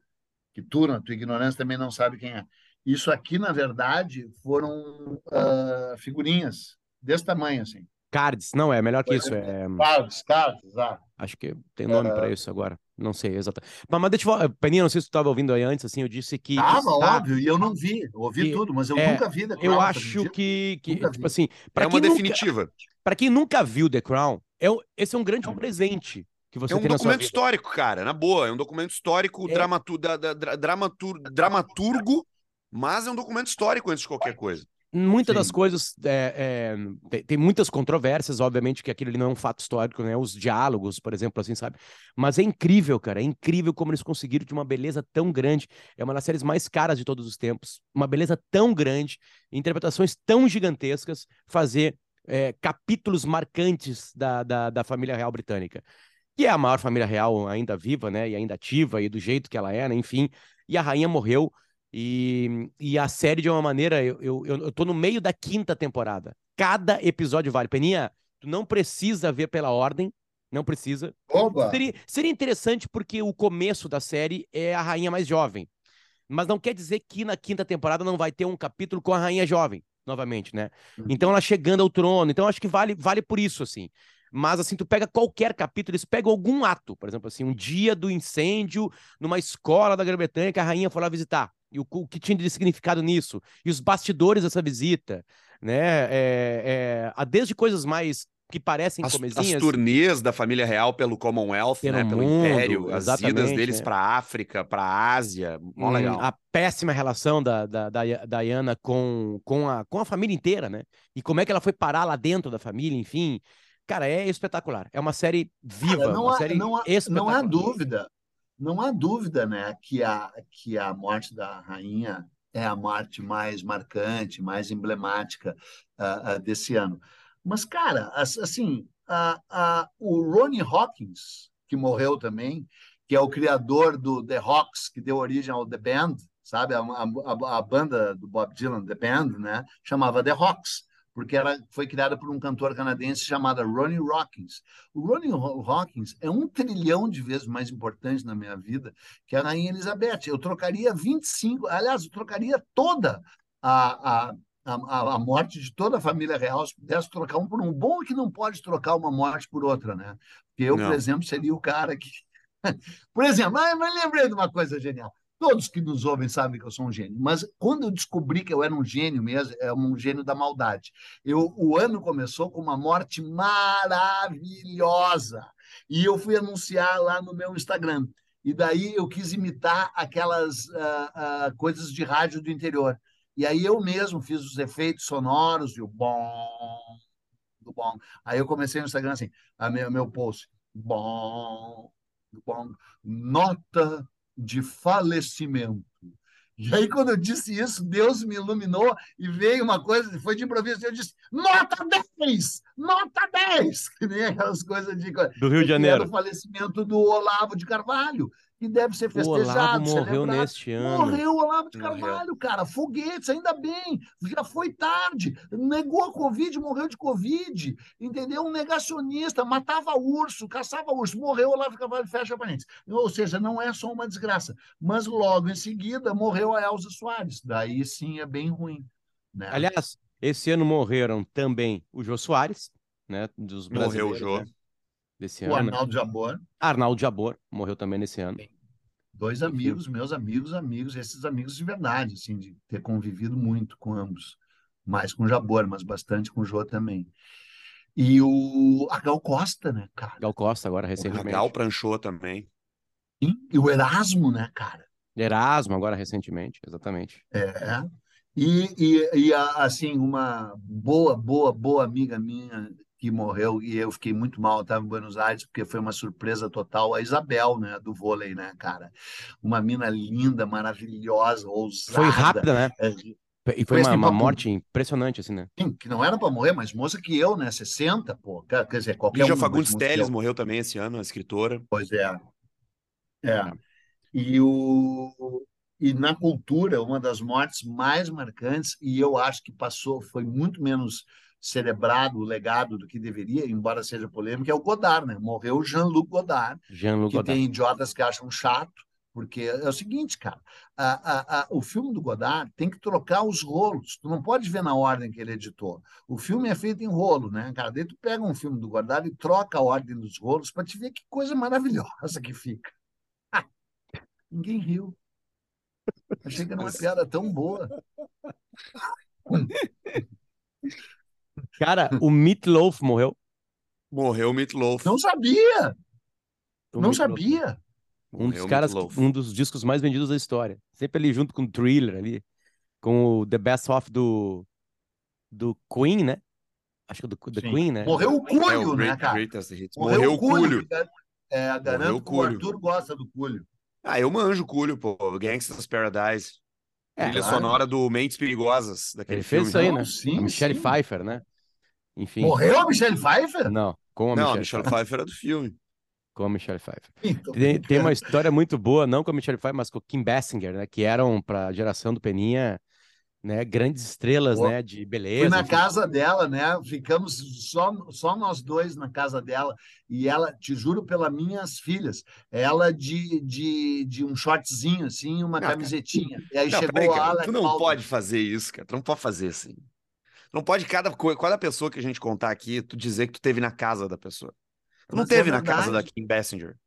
Speaker 3: Que tu, na tua ignorância, também não sabe quem é. Isso aqui, na verdade, foram uh, figurinhas desse tamanho, assim.
Speaker 1: Cards, não, é melhor que isso. É...
Speaker 3: Cards, cards, ah.
Speaker 1: Acho que tem nome uh... para isso agora. Não sei exatamente. Mas, mas deixa eu falar, Peninha, não sei se tu estava ouvindo aí antes, assim, eu disse que.
Speaker 3: Tava, está... óbvio, e eu não vi. Eu ouvi que, tudo, mas eu é, nunca vi
Speaker 1: The Crown. Eu acho que, que tipo vi. assim.
Speaker 2: É uma definitiva.
Speaker 1: Para quem nunca viu The Crown, é, esse é um grande presente que você
Speaker 2: é
Speaker 1: um
Speaker 2: documento histórico, cara, na boa. É um documento histórico, é... dramatur, da, da, dramatur, dramaturgo, mas é um documento histórico antes de qualquer coisa.
Speaker 1: Muitas das coisas é, é, tem, tem, muitas controvérsias, obviamente, que aquilo ali não é um fato histórico, né? Os diálogos, por exemplo, assim, sabe? Mas é incrível, cara. É incrível como eles conseguiram de uma beleza tão grande. É uma das séries mais caras de todos os tempos. Uma beleza tão grande, interpretações tão gigantescas, fazer é, capítulos marcantes da, da, da família real britânica. Que é a maior família real ainda viva, né? E ainda ativa, e do jeito que ela é, né? Enfim. E a rainha morreu e, e a série, de uma maneira, eu, eu, eu tô no meio da quinta temporada. Cada episódio vale. Peninha, tu não precisa ver pela ordem, não precisa. Seria, seria interessante porque o começo da série é a rainha mais jovem. Mas não quer dizer que na quinta temporada não vai ter um capítulo com a rainha jovem, novamente, né? Uhum. Então ela chegando ao trono. Então acho que vale, vale por isso, assim. Mas assim, tu pega qualquer capítulo, eles pegam algum ato, por exemplo, assim, um dia do incêndio numa escola da Grã-Bretanha que a rainha foi lá visitar e o, o, que tinha de significado nisso, e os bastidores dessa visita, né? É, é, desde coisas mais que parecem
Speaker 2: as,
Speaker 1: comezinhas.
Speaker 2: As turnês da família real pelo Commonwealth, pelo, né? pelo mundo, Império, as idas deles é. para África, para Ásia, mó hum, legal.
Speaker 1: A péssima relação da, da, da, da Diana com, com, a, com a família inteira, né? E como é que ela foi parar lá dentro da família, enfim. Cara, é espetacular. É uma série viva, Cara, não uma há, série
Speaker 3: não há, Não há dúvida não há dúvida né, que, a, que a morte da rainha é a morte mais marcante, mais emblemática uh, uh, desse ano. Mas, cara, assim, uh, o Ronnie Hawkins, que morreu também, que é o criador do The Hawks, que deu origem ao The Band, sabe? A, a, a banda do Bob Dylan, The Band, né? chamava The Hawks porque ela foi criada por um cantor canadense chamado Ronnie Hawkins. O Ronnie Hawkins é um trilhão de vezes mais importante na minha vida que a Rainha Elizabeth. Eu trocaria 25, aliás, eu trocaria toda a, a a, a, morte de toda a família real, se pudesse trocar um por um. Bom é que não pode trocar uma morte por outra, né? Porque eu, não. por exemplo, seria o cara que. [laughs] por exemplo, mas, mas lembrei de uma coisa genial. Todos que nos ouvem sabem que eu sou um gênio, mas quando eu descobri que eu era um gênio mesmo, é um gênio da maldade. Eu, o ano começou com uma morte maravilhosa e eu fui anunciar lá no meu Instagram. E daí eu quis imitar aquelas uh, uh, coisas de rádio do interior. E aí eu mesmo fiz os efeitos sonoros e o bom, do bom. Aí eu comecei no Instagram assim, a meu, meu post, bom, bom, nota de falecimento. E aí, quando eu disse isso, Deus me iluminou e veio uma coisa, foi de improviso, eu disse, nota 10! Nota 10! [laughs] Que nem aquelas coisas de...
Speaker 1: Do Rio de Janeiro.
Speaker 3: o falecimento do Olavo de Carvalho que deve ser festejado.
Speaker 1: O Olavo morreu celebrado. neste ano.
Speaker 3: Morreu o Olavo de Carvalho, morreu. cara. Foguetes, ainda bem. Já foi tarde. Negou a Covid, morreu de Covid. Entendeu? Um negacionista, matava urso, caçava urso. Morreu o Olavo de Carvalho, fecha parênteses. Ou seja, não é só uma desgraça. Mas logo em seguida morreu a Elza Soares. Daí sim é bem ruim. Né?
Speaker 1: Aliás, esse ano morreram também o Jô Soares, né? Dos
Speaker 2: Morreu o Jô.
Speaker 1: Né? Desse
Speaker 3: o
Speaker 1: ano.
Speaker 3: Arnaldo Jabor.
Speaker 1: Arnaldo Jabor morreu também nesse ano.
Speaker 3: Dois amigos, meus amigos, amigos, esses amigos de verdade, assim, de ter convivido muito com ambos. Mais com o Jabor, mas bastante com o Jô também. E o a Gal Costa, né, cara?
Speaker 1: Gal Costa, agora recentemente.
Speaker 2: O Gal Pranchou também.
Speaker 3: E o Erasmo, né, cara?
Speaker 1: Erasmo, agora recentemente, exatamente.
Speaker 3: É. E, e, e assim, uma boa, boa, boa amiga minha que morreu e eu fiquei muito mal, estava em Buenos Aires, porque foi uma surpresa total. A Isabel, né, do vôlei, né, cara? Uma mina linda, maravilhosa, ousada.
Speaker 1: Foi rápida, né? É, e foi, uma, uma, morte impressionante, assim, né?
Speaker 3: Sim, que não era para morrer, mas moça que eu, né? 60, pô. Quer dizer, qualquer
Speaker 2: Lígia um. Fagundes Teles morreu também esse ano, a escritora.
Speaker 3: Pois é. É. E o, e na cultura, uma das mortes mais marcantes, e eu acho que passou, foi muito menos celebrado o legado do que deveria, embora seja polêmico, é o Godard, né? Morreu Jean-Luc Godard,
Speaker 1: Jean-Luc
Speaker 3: que
Speaker 1: Godard.
Speaker 3: tem idiotas que acham chato, porque é o seguinte, cara, a, a, a, o filme do Godard tem que trocar os rolos. Tu não pode ver na ordem que ele editou. O filme é feito em rolo, né, cara? Daí tu pega um filme do Godard e troca a ordem dos rolos para te ver que coisa maravilhosa que fica. [laughs] ninguém riu. Achei que era uma piada tão boa. [laughs]
Speaker 1: Cara, o Meatloaf morreu.
Speaker 2: Morreu o Meatloaf.
Speaker 3: Não sabia!
Speaker 1: O
Speaker 3: não
Speaker 1: Meatloaf.
Speaker 3: sabia!
Speaker 1: Um dos
Speaker 2: Morreu o
Speaker 1: caras,
Speaker 2: Meatloaf.
Speaker 1: um dos discos mais vendidos da história. Sempre ali junto com o Thriller ali, com o The Best Of do do Queen, né? Acho que é do The
Speaker 3: Sim.
Speaker 1: Queen, né?
Speaker 3: Morreu o
Speaker 2: É, o
Speaker 3: Cúlio, né,
Speaker 2: Great-
Speaker 3: cara? Morreu,
Speaker 2: Morreu
Speaker 3: o
Speaker 2: o Cúlio.
Speaker 3: Cúlio. É, garanto
Speaker 2: o
Speaker 3: que o
Speaker 2: Cúlio.
Speaker 3: Arthur gosta do Cúlio.
Speaker 2: Ah, eu manjo o Cúlio, pô. Gangsta's Paradise.
Speaker 1: É,
Speaker 2: Trilha
Speaker 3: claro.
Speaker 2: sonora do Mentes Perigosas, daquele
Speaker 1: Ele fez
Speaker 2: filme.
Speaker 1: isso aí, né?
Speaker 3: sim,
Speaker 1: a Michelle
Speaker 3: sim.
Speaker 1: Pfeiffer, né? Enfim.
Speaker 3: Morreu a Michelle Pfeiffer?
Speaker 1: Não, com a
Speaker 2: Não, a
Speaker 1: Michelle,
Speaker 2: Michelle
Speaker 1: Pfeiffer.
Speaker 2: Pfeiffer era do filme.
Speaker 1: Com a Michelle Pfeiffer.
Speaker 3: Então,
Speaker 1: Tem, tem uma história muito boa, não com a Michelle Pfeiffer, mas com o Kim Basinger, né? Que eram para a geração do Peninha, né? Grandes estrelas,
Speaker 3: Pô,
Speaker 1: né? De
Speaker 3: Fui
Speaker 1: beleza.
Speaker 3: na
Speaker 1: enfim.
Speaker 3: casa dela, né? Ficamos só, só nós dois na casa dela. E ela, te juro pelas minhas filhas, ela de, de, de um shortzinho, assim, uma
Speaker 2: Não, cara.
Speaker 3: camisetinha. E aí
Speaker 2: Não,
Speaker 3: chegou
Speaker 2: peraí,
Speaker 3: a
Speaker 2: cara,
Speaker 3: Alec
Speaker 2: tu não
Speaker 3: Baldwin.
Speaker 2: pode fazer isso, cara. Tu não pode fazer assim. Não pode cada, cada pessoa que a gente contar aqui, tu dizer que tu teve na casa da pessoa. Tu não
Speaker 3: é
Speaker 2: teve na casa da. Kim Basinger.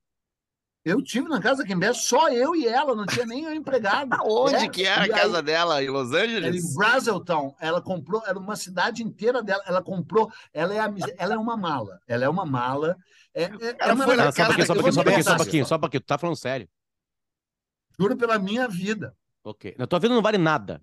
Speaker 3: Eu tive na casa da Kim Bess, só eu e ela, não tinha nem a empregada. [laughs]
Speaker 2: Onde
Speaker 3: É,
Speaker 2: que era a
Speaker 3: e aí-
Speaker 2: casa dela? Em Los
Speaker 3: Era
Speaker 2: Angeles?
Speaker 3: em Brazeltown, ela comprou, era uma cidade inteira dela, ela comprou, ela é, a, ela é uma mala, ela é uma mala. É, é, é
Speaker 2: foi na
Speaker 1: Não, só
Speaker 2: casa
Speaker 1: pouquinho, só pouquinho, só pouquinho, só pouquinho,
Speaker 2: Basinger.
Speaker 1: só pouquinho. Tu tá falando sério.
Speaker 3: Juro pela minha vida.
Speaker 1: Ok. Na tua vida não vale nada.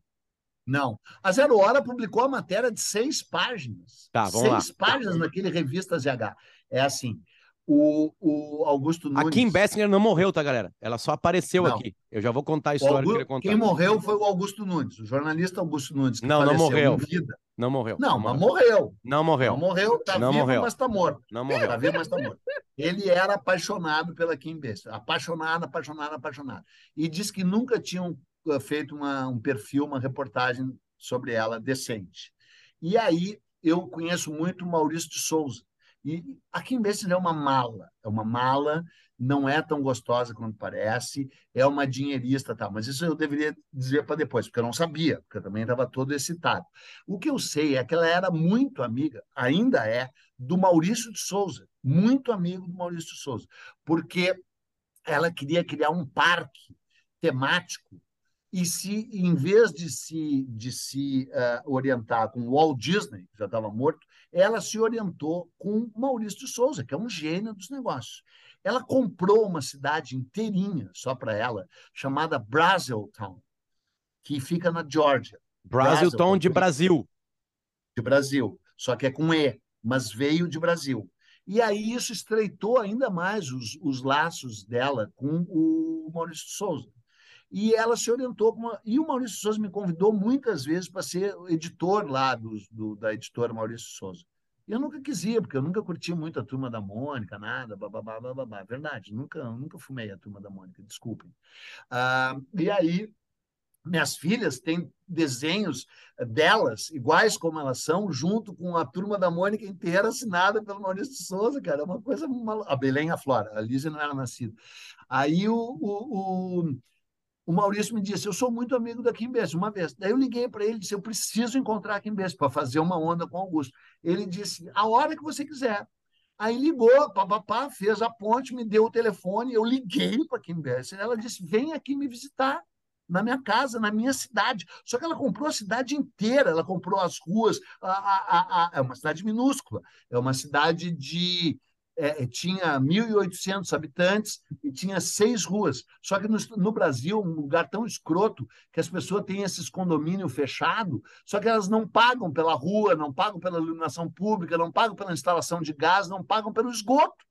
Speaker 3: Não. A Zero Hora publicou a matéria de seis páginas.
Speaker 1: Tá, vamos lá.
Speaker 3: seis páginas naquele Revista ZH. É assim, o, o Augusto Nunes...
Speaker 1: A Kim Basinger não morreu, tá, galera? Ela só apareceu
Speaker 3: Não.
Speaker 1: aqui. Eu já vou contar a história que eu
Speaker 3: Augu-
Speaker 1: queria contar.
Speaker 3: Quem morreu foi o Augusto Nunes, o jornalista Augusto Nunes, que
Speaker 1: Não, não morreu. Não morreu.
Speaker 3: Não, mas morreu.
Speaker 1: Não morreu.
Speaker 3: Não morreu, tá
Speaker 1: Não
Speaker 3: vivo,
Speaker 1: morreu.
Speaker 3: mas tá morto.
Speaker 1: Não
Speaker 3: Tá
Speaker 1: morreu.
Speaker 3: vivo, mas tá morto. Ele era apaixonado pela Kim Basinger. Apaixonado, apaixonado, apaixonado. E disse que nunca tinham uh, feito uma, um perfil, uma reportagem sobre ela decente. E aí eu conheço muito o Maurício de Souza. E a Kim Basinger é uma mala. É uma mala, não é tão gostosa quanto parece, é uma dinheirista, tá? mas isso eu deveria dizer para depois, porque eu não sabia, porque eu também estava todo excitado. O que eu sei é que ela era muito amiga, ainda é, do Maurício de Souza, muito amigo do Maurício de Souza, porque ela queria criar um parque temático e se, em vez de se, de se uh, orientar com Walt Disney, que já estava morto, ela se orientou com Maurício de Souza, que é um gênio dos negócios. Ela comprou uma cidade inteirinha só para ela, chamada Brazeltown, que fica na Geórgia,
Speaker 1: Brasilton de Brasil.
Speaker 3: de Brasil, só que é com E, mas veio de Brasil. E aí isso estreitou ainda mais os, os laços dela com o Maurício de Souza. E ela se orientou uma... E o Maurício Souza me convidou muitas vezes para ser editor lá do, do, da editora Maurício Souza. Eu nunca quis ir, porque eu nunca curti muito a Turma da Mônica, nada, bababá, bababá. Verdade, nunca, nunca fumei a Turma da Mônica, desculpem. Ah, e aí, minhas filhas têm desenhos delas, iguais como elas são, junto com a Turma da Mônica inteira, assinada pelo Maurício Souza, cara. É uma coisa... A Belém a Flora, a Lígia não era nascida. Aí o, o, o o Maurício me disse: Eu sou muito amigo da Kim Bess, uma vez. Daí eu liguei para ele e disse: Eu preciso encontrar a Kim Bess para fazer uma onda com o Augusto. Ele disse: A hora que você quiser. Aí ligou, papapá, fez a ponte, me deu o telefone, eu liguei para a Kim Bess. Ela disse: Vem aqui me visitar na minha casa, na minha cidade. Só que ela comprou a cidade inteira, ela comprou as ruas. A, a, a, é uma cidade minúscula, é uma cidade de é, tinha 1.800 habitantes e tinha seis ruas. Só que no, no, Brasil, um lugar tão escroto que as pessoas têm esses condomínios fechados, só que elas não pagam pela rua, não pagam pela iluminação pública, não pagam pela instalação de gás, não pagam pelo esgoto.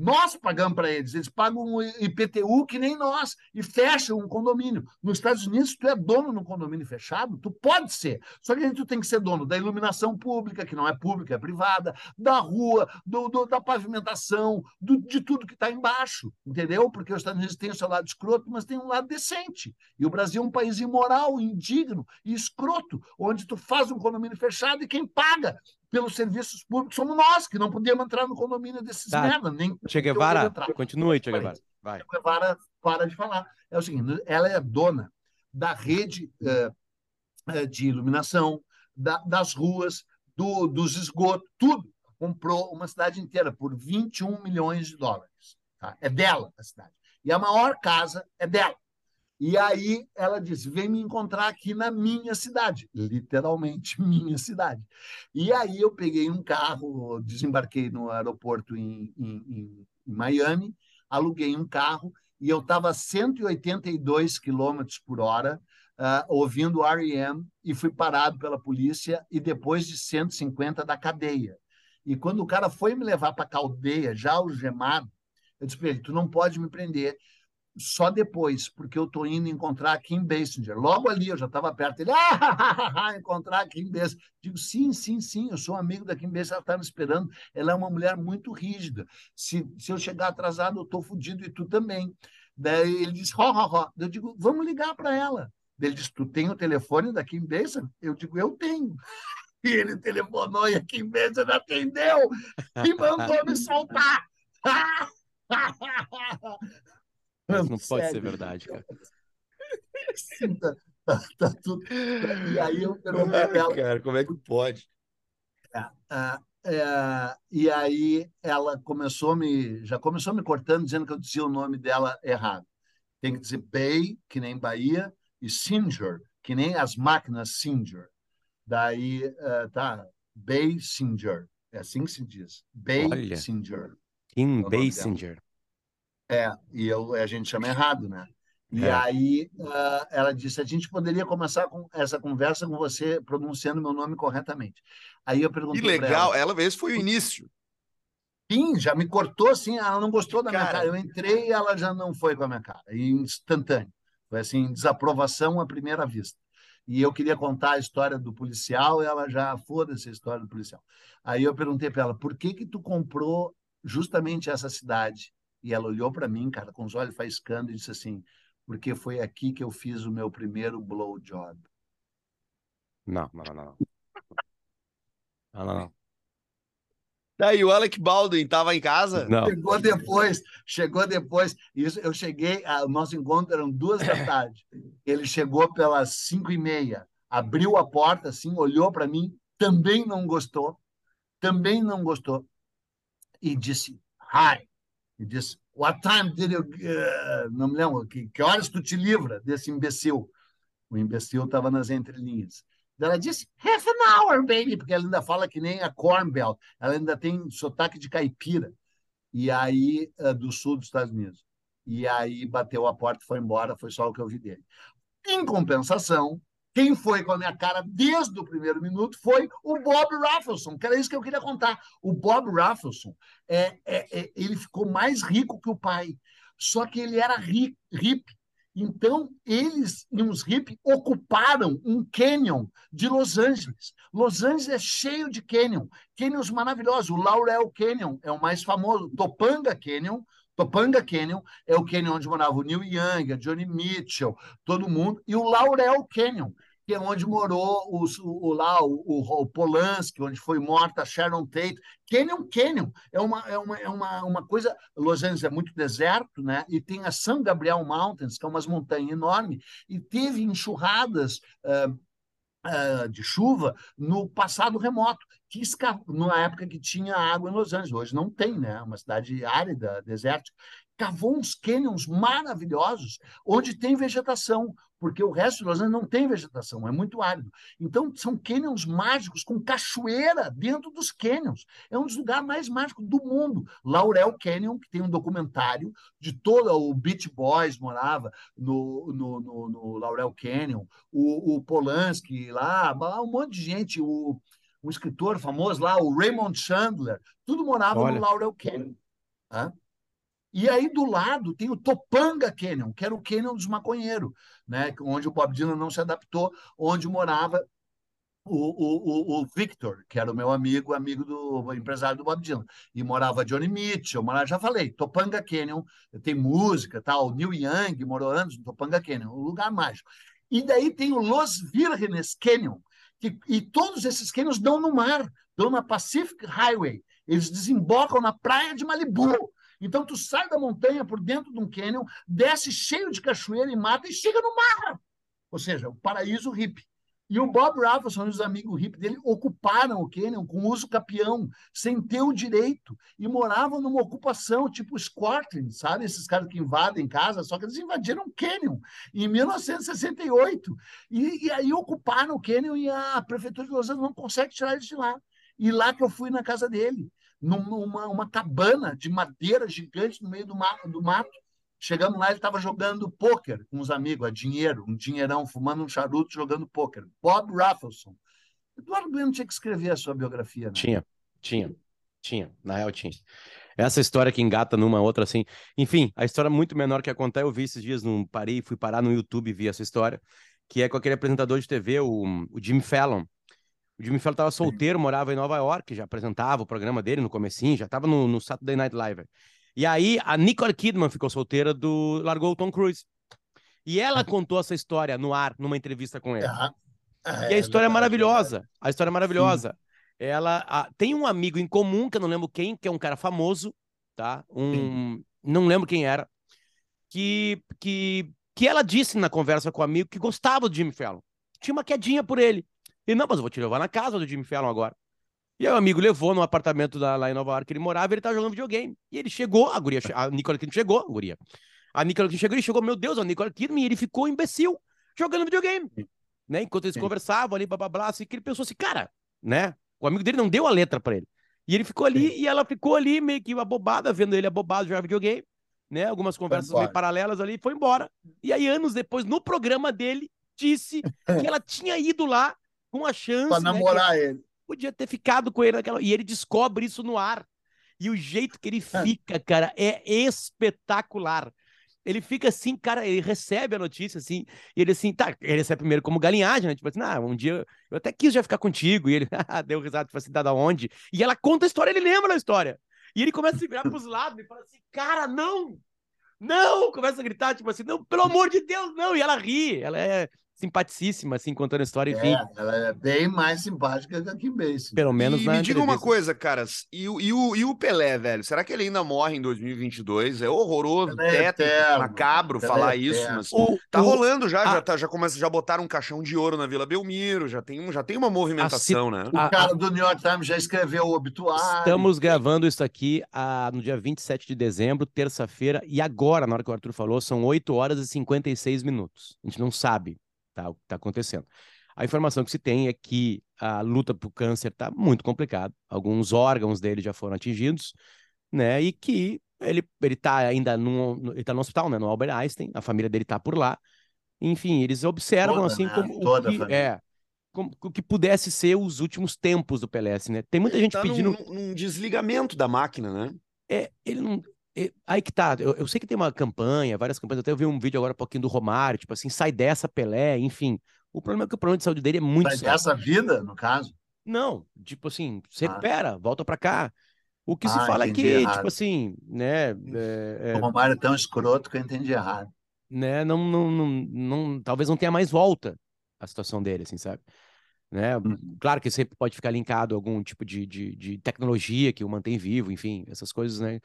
Speaker 3: Nós pagamos para eles, eles pagam um IPTU que nem nós e fecham um condomínio. Nos Estados Unidos, tu é dono no condomínio fechado, tu pode ser. Só que a gente tem que ser dono da iluminação pública, que não é pública, é privada, da rua, do, do da pavimentação, do, de tudo que está embaixo, entendeu? Porque os Estados Unidos têm o seu lado escroto, mas tem um lado decente. E o Brasil é um país imoral, indigno e escroto, onde tu faz um condomínio fechado e quem paga pelos serviços públicos somos nós, que não podíamos entrar no condomínio desses tá. merda. Nem
Speaker 1: che Guevara, continue, Che Guevara.
Speaker 3: Vai. Che Guevara para de falar. É o seguinte, ela é dona da rede uh, de iluminação, da, das ruas, do, dos esgotos, tudo. Comprou uma cidade inteira por 21 milhões de dólares. Tá? É dela a cidade. E a maior casa é dela. E aí ela disse: vem me encontrar aqui na minha cidade, literalmente [laughs] minha cidade. E aí eu peguei um carro, desembarquei no aeroporto em, em, em Miami, aluguei um carro e eu estava a 182 quilômetros por hora, uh, ouvindo R.E.M. e fui parado pela polícia e depois de 150 da cadeia. E quando o cara foi me levar para a cadeia, já algemado, eu disse para ele: tu não pode me prender só depois, porque eu estou indo encontrar Kim Basinger. Logo ali, eu já estava perto. Ele, [laughs] ah, encontrar Kim Basinger. Digo, sim, sim, sim, eu sou amigo da Kim Basinger, ela está me esperando. Ela é uma mulher muito rígida. Se, se eu chegar atrasado, eu estou fodido e tu também. Daí ele disse, ó, ó, ó. Eu digo, vamos ligar para ela. Ele disse, tu tem o telefone da Kim Basinger? Eu digo, eu tenho. [laughs] E ele telefonou e a Kim Basinger atendeu e mandou me soltar. [laughs]
Speaker 1: Isso não pode ser verdade, cara.
Speaker 3: Sim, tá, tá, tá, tudo. E aí eu perguntei para ela.
Speaker 2: Cara, como é que pode?
Speaker 3: É, é, e aí ela começou me, já começou me cortando, dizendo que eu dizia o nome dela errado. Tem que dizer Bay, que nem Bahia, e Singer, que nem as máquinas Singer. Daí, uh, tá, Bay Singer. É assim que se diz. Bay Olha, Singer.
Speaker 1: Kim é Basinger.
Speaker 3: É, e eu, a gente chama errado, né? E é. aí uh, ela disse: a gente poderia começar com essa conversa com você pronunciando meu nome corretamente. Aí eu perguntei.
Speaker 2: Que legal, ela, ela esse foi o início.
Speaker 3: Sim, já me cortou assim, ela não gostou da cara. minha cara. Eu entrei e ela já não foi com a minha cara, instantâneo. Foi assim, desaprovação à primeira vista. E eu queria contar a história do policial e ela já, foda-se a história do policial. Aí eu perguntei para ela, por que que tu comprou justamente essa cidade? E ela olhou para mim, cara, com os olhos faiscando e disse assim: porque foi aqui que eu fiz o meu primeiro blowjob.
Speaker 1: Não, não, não, não. Não, não, não.
Speaker 2: Daí o Alec Baldwin estava em casa?
Speaker 3: Não. Chegou depois, chegou depois. Isso, eu cheguei, o nosso encontro eram duas da tarde. Ele chegou pelas cinco e meia, abriu a porta assim, olhou para mim, também não gostou, também não gostou e disse: Hi, e disse: What time did you. Uh, não me lembro, que, que horas tu te livra desse imbecil? O imbecil estava nas entrelinhas. Ela disse: Half an hour, baby, porque ela ainda fala que nem a Corn Belt, ela ainda tem sotaque de caipira. E aí, uh, do sul dos Estados Unidos. E aí bateu a porta, foi embora, foi só o que eu vi dele. Em compensação, quem foi com a minha cara desde o primeiro minuto foi o Bob Raffleson, que era isso que eu queria contar. O Bob Raffleson, é, é, é ele ficou mais rico que o pai, só que ele era hip. Então, eles e uns hip ocuparam um canyon de Los Angeles. Los Angeles é cheio de canyon, canyons maravilhosos. O Laurel Canyon é o mais famoso, Topanga Canyon, Topanga Canyon é o canyon onde morava o Neil Young, a Johnny Mitchell, todo mundo, e o Laurel Canyon, que é onde morou os, o, lá o, o, Polanski, onde foi morta a Sharon Tate. Canyon Canyon é uma, é uma, é uma, uma coisa. Los Angeles é muito deserto, né? E tem a San Gabriel Mountains, que é umas montanhas enormes, e teve enxurradas. Uh, de chuva no passado remoto, que esca... na época que tinha água em Los Angeles. Hoje não tem, né? Uma cidade árida, desértica. Cavou uns cânions maravilhosos, onde tem vegetação, porque o resto de Los Angeles não tem vegetação, é muito árido. Então, são cânions mágicos com cachoeira dentro dos cânions. É um dos lugares mais mágicos do mundo. Laurel Canyon, que tem um documentário de toda o Beach Boys morava no, no, no, no Laurel Canyon, o, o Polanski lá, um monte de gente, o, um escritor famoso lá, o Raymond Chandler, tudo morava Olha. no Laurel Canyon. E aí do lado tem o Topanga Canyon, que era o Canyon dos maconheiros, né? onde o Bob Dylan não se adaptou, onde morava o, o, o, Victor, que era o meu amigo, amigo do empresário do Bob Dylan, e morava Johnny Mitchell, morava, já falei, Topanga Canyon, tem música, tal, Neil Young morou anos no Topanga Canyon, um lugar mágico. E daí tem o Los Vírgenes Canyon, que, e todos esses canyons dão no mar, dão na Pacific Highway, eles desembocam na praia de Malibu. Então tu sai da montanha por dentro de um canyon, desce cheio de cachoeira e mata e chega no mar. Ou seja, o paraíso hippie. E o Bob Raffleson e os amigos hip dele ocuparam o Canyon com uso capião, sem ter o direito, e moravam numa ocupação tipo squatting, sabe? Esses caras que invadem casa, só que eles invadiram o Canyon em 1968. E, e aí ocuparam o Canyon e a prefeitura de Los Angeles não consegue tirar eles de lá. E lá que eu fui na casa dele, numa uma cabana de madeira gigante no meio do, ma do mato, Chegamos lá, ele estava jogando pôquer com os amigos, a dinheiro, um dinheirão, fumando um charuto, jogando pôquer. Bob Raffleson. Eduardo Bueno tinha que escrever a sua biografia, né?
Speaker 1: Tinha, tinha, tinha. Na real, tinha. Essa história que engata numa outra, assim. Enfim, a história muito menor que acontece, eu vi esses dias, não parei, fui parar no YouTube e vi essa história, que é com aquele apresentador de TV, o, o Jimmy Fallon. O Jimmy Fallon estava solteiro, morava em Nova York, já apresentava o programa dele no comecinho, já estava no, no Saturday Night Live. E aí a Nicole Kidman ficou solteira do largou o Tom Cruise. E ela contou essa história no ar, numa entrevista com ele. Ah, e a história é maravilhosa. A história é maravilhosa. Sim. Ela a, tem um amigo em comum, que eu não lembro quem, que é um cara famoso, tá? Um, Sim. não lembro quem era, que, que, que ela disse na conversa com o amigo que gostava do Jimmy Fallon. Tinha uma quedinha por ele. E não, mas eu vou te levar na casa do Jimmy Fallon agora. E aí o amigo levou no apartamento da, lá em Nova York que ele morava e ele tava jogando videogame. E ele chegou, a guria, a Nicole Kidman chegou, a guria. A Nicole Kidman chegou, ele chegou, meu Deus, a Nicole Kidman, e ele ficou imbecil jogando videogame. Né? Enquanto eles Sim. conversavam ali, blá, blá, blá, assim, que ele pensou assim, cara, né? O amigo dele não deu a letra para ele. E ele ficou ali, Sim. e ela ficou ali meio que abobada, vendo ele abobado jogar videogame, né? Algumas conversas meio paralelas ali, e foi embora. E aí, anos depois, no programa dele, disse [laughs] que ela tinha ido lá com a chance. Pra
Speaker 3: né, namorar
Speaker 1: que...
Speaker 3: ele
Speaker 1: podia ter ficado com ele naquela. E ele descobre isso no ar. E o jeito que ele é. fica, cara, é espetacular. Ele fica assim, cara, ele recebe a notícia assim, e ele assim, tá, ele recebe primeiro como galinhagem, né? Tipo assim, ah, um dia eu até quis já ficar contigo, e ele [laughs] deu risada, tipo assim, da onde? E ela conta a história, ele lembra da história. E ele começa a se virar pros lados e fala assim, cara, não! Não! Começa a gritar, tipo assim, não, pelo amor de Deus, não! E ela ri, ela é simpaticíssima, assim, contando a história, enfim. É,
Speaker 3: ela é bem mais simpática que a Kim Basinger.
Speaker 1: Pelo menos
Speaker 2: e
Speaker 1: na
Speaker 2: me diga uma coisa, caras, e o, e, o, e o Pelé, velho? Será que ele ainda morre em 2022? É horroroso, é tétrico, macabro Pelé falar é isso, mas o, tá o, rolando já, a... já, tá, já começa, já botaram um caixão de ouro na Vila Belmiro, já tem, já tem uma movimentação, né?
Speaker 3: O cara do New York Times já escreveu o obituário.
Speaker 1: Estamos gravando isso aqui a, no dia 27 de dezembro, terça-feira, e agora, na hora que o Arthur falou, são 8 horas e 56 minutos. A gente não sabe tá, o que está acontecendo. A informação que se tem é que a luta para o câncer está muito complicada. Alguns órgãos dele já foram atingidos, né? E que ele ele está ainda no, ele tá no hospital, né? No Albert Einstein. A família dele está por lá. Enfim, eles observam
Speaker 3: Toda,
Speaker 1: assim
Speaker 3: né?
Speaker 1: como
Speaker 3: Toda
Speaker 1: o que, é como, o que pudesse ser os últimos tempos do Pelé, né? Tem muita gente tá pedindo
Speaker 2: num, num desligamento da máquina, né?
Speaker 1: É, ele não Aí que tá, eu, eu, sei que tem uma campanha, várias campanhas, até eu vi um vídeo agora um pouquinho do Romário, tipo assim, sai dessa Pelé, enfim. O problema é que o problema de saúde dele é muito
Speaker 3: Sai sério. dessa vida, no caso?
Speaker 1: Não, tipo assim, você ah. recupera, volta pra cá. O que ah, se fala é que, tipo errado. tipo assim, né... É,
Speaker 3: é, o Romário é tão escroto que eu entendi errado.
Speaker 1: Né, não, não, não, não, talvez não tenha mais volta a situação dele, assim, sabe? Né? Uhum. Claro que sempre pode ficar linkado a algum tipo de, de, de tecnologia que o mantém vivo, enfim, essas coisas, né?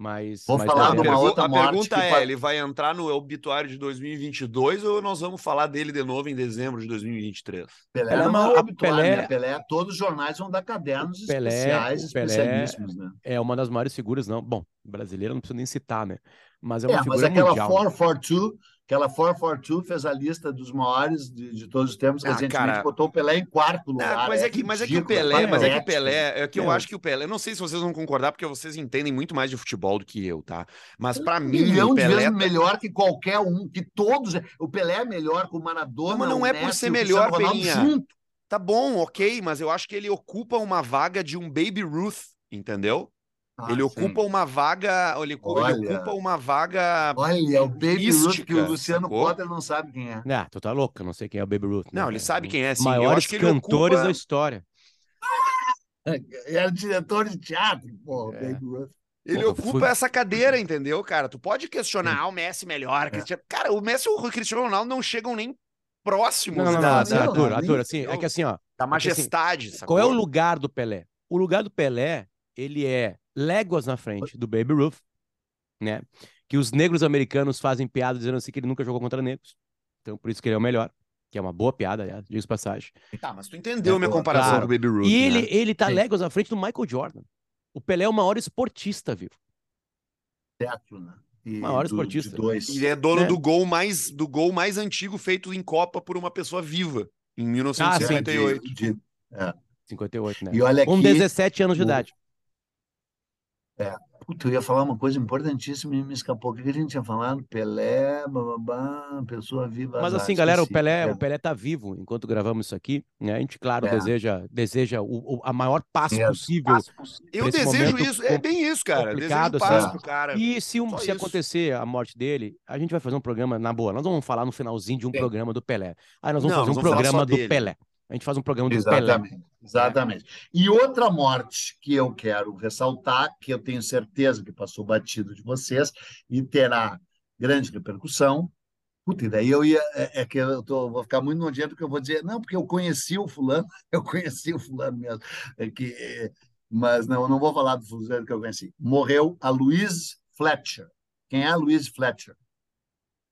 Speaker 1: Mas,
Speaker 3: Vou
Speaker 1: mas
Speaker 3: falar
Speaker 1: é,
Speaker 3: de uma outra
Speaker 2: A pergunta é, ele vai entrar no obituário de 2022 ou nós vamos falar dele de novo em dezembro de 2023?
Speaker 3: Pelé, Pelé é uma obituário, Pelé... Né? Pelé, todos os jornais vão dar cadernos Pelé, especiais, Pelé especialíssimos, né?
Speaker 1: É uma das maiores figuras, não. Bom, brasileira não precisa nem citar, né? Mas é uma é, figura
Speaker 3: mas aquela
Speaker 1: mundial.
Speaker 3: 442 Aquela 442 fez a lista dos maiores de, de todos os tempos, ah, recentemente cara... botou o Pelé em quarto lugar.
Speaker 2: Ah, mas, é, é que, mas é que o Pelé, mas é que o Pelé, é que eu é. acho que o Pelé, eu não sei se vocês vão concordar, porque vocês entendem muito mais de futebol do que eu, tá? Mas para mim,
Speaker 3: milhão
Speaker 2: o Pelé... de vezes
Speaker 3: tá melhor que qualquer um, que todos. O Pelé é melhor que o Maradona.
Speaker 2: Não, mas não é por ser melhor, Peninha. Tá bom, ok, mas eu acho que ele ocupa uma vaga de um Baby Ruth, entendeu?
Speaker 3: Ah,
Speaker 2: ele
Speaker 3: sim.
Speaker 2: ocupa uma vaga. Ele, ocu- ele
Speaker 3: Olha.
Speaker 2: ocupa uma vaga.
Speaker 3: Olha, é o Baby Ruth que
Speaker 2: mística,
Speaker 3: o Luciano
Speaker 2: sacou?
Speaker 3: Potter não sabe quem é.
Speaker 1: Ah, tu tá louco, eu não sei quem é o Baby Ruth. né,
Speaker 2: Não, ele sabe quem é, sim. Eu
Speaker 1: Maiores
Speaker 2: acho que ele
Speaker 1: cantores
Speaker 2: ocupa-
Speaker 1: da história.
Speaker 3: Era diretor de teatro, pô,
Speaker 1: É.
Speaker 3: Baby Ruth.
Speaker 2: Ele
Speaker 1: Pô,
Speaker 2: ocupa
Speaker 1: fui-
Speaker 2: essa cadeira, entendeu, cara? Tu pode questionar, ah, o Messi melhor. Cristiano... Cara, o Messi e o Cristiano Ronaldo não chegam nem próximos
Speaker 1: Não, não, não,
Speaker 2: da,
Speaker 1: não,
Speaker 3: Não, não,
Speaker 1: Arthur, Arthur, assim, é que assim, ó,
Speaker 2: da
Speaker 1: que assim,
Speaker 2: majestade, sacou?
Speaker 1: qual é o lugar do Pelé? O lugar do Pelé, ele é léguas na frente do Baby Ruth, né? Que os negros americanos fazem piada dizendo assim que ele nunca jogou contra negros. Então, por isso que ele é o melhor. Que é uma boa piada, aliás, diga passagem.
Speaker 2: Tá, mas tu entendeu
Speaker 3: É,
Speaker 2: a minha
Speaker 3: pô,
Speaker 2: comparação
Speaker 1: claro.
Speaker 2: com o Baby Ruth,
Speaker 1: E ele,
Speaker 2: né?
Speaker 1: ele tá
Speaker 3: Sim.
Speaker 1: léguas na frente do Michael Jordan. O Pelé é o maior esportista vivo.
Speaker 3: Teatro, né? E
Speaker 1: Maior
Speaker 3: do-
Speaker 1: esportista.
Speaker 3: Dois.
Speaker 2: Ele é dono
Speaker 1: né?
Speaker 2: do gol mais do gol mais antigo feito em Copa por uma pessoa viva, em
Speaker 1: Ah,
Speaker 2: 1958.
Speaker 3: De- de-
Speaker 1: 58, né?
Speaker 3: e olha aqui,
Speaker 1: Com 17 anos de
Speaker 3: o-
Speaker 1: idade.
Speaker 3: Puta, eu ia falar uma coisa importantíssima e me escapou. O que a gente tinha falado? Pelé, bababá, pessoa viva.
Speaker 1: Mas
Speaker 3: azar,
Speaker 1: assim, galera, o. Pelé,
Speaker 3: É,
Speaker 1: o Pelé tá vivo enquanto gravamos isso aqui, né? A gente, claro,
Speaker 3: É.
Speaker 1: deseja, deseja o, o- a maior paz
Speaker 3: É,
Speaker 1: possível.
Speaker 2: Eu desejo isso, é bem isso, cara. Desejo paz
Speaker 3: assim.
Speaker 2: pro cara.
Speaker 1: E se, um- se acontecer a morte dele, a gente vai fazer um programa na boa. Nós vamos falar no finalzinho de um
Speaker 3: Sim.
Speaker 1: programa do Pelé. Aí nós vamos
Speaker 2: Não,
Speaker 1: fazer
Speaker 2: nós
Speaker 1: um
Speaker 2: vamos
Speaker 1: programa do
Speaker 2: dele.
Speaker 1: Pelé. A gente faz um programa do Pelé.
Speaker 3: Exatamente, exatamente. E outra morte que eu quero ressaltar, que eu tenho certeza que passou batido de vocês e terá grande repercussão. Puta, e daí eu ia. É, é que eu tô, vou ficar muito nojento porque eu vou dizer, não, porque eu conheci o fulano, [laughs] eu conheci o fulano mesmo. É que, é, mas não, eu não vou falar do fulano que eu conheci. Morreu a Louise Fletcher. Quem é a Louise Fletcher?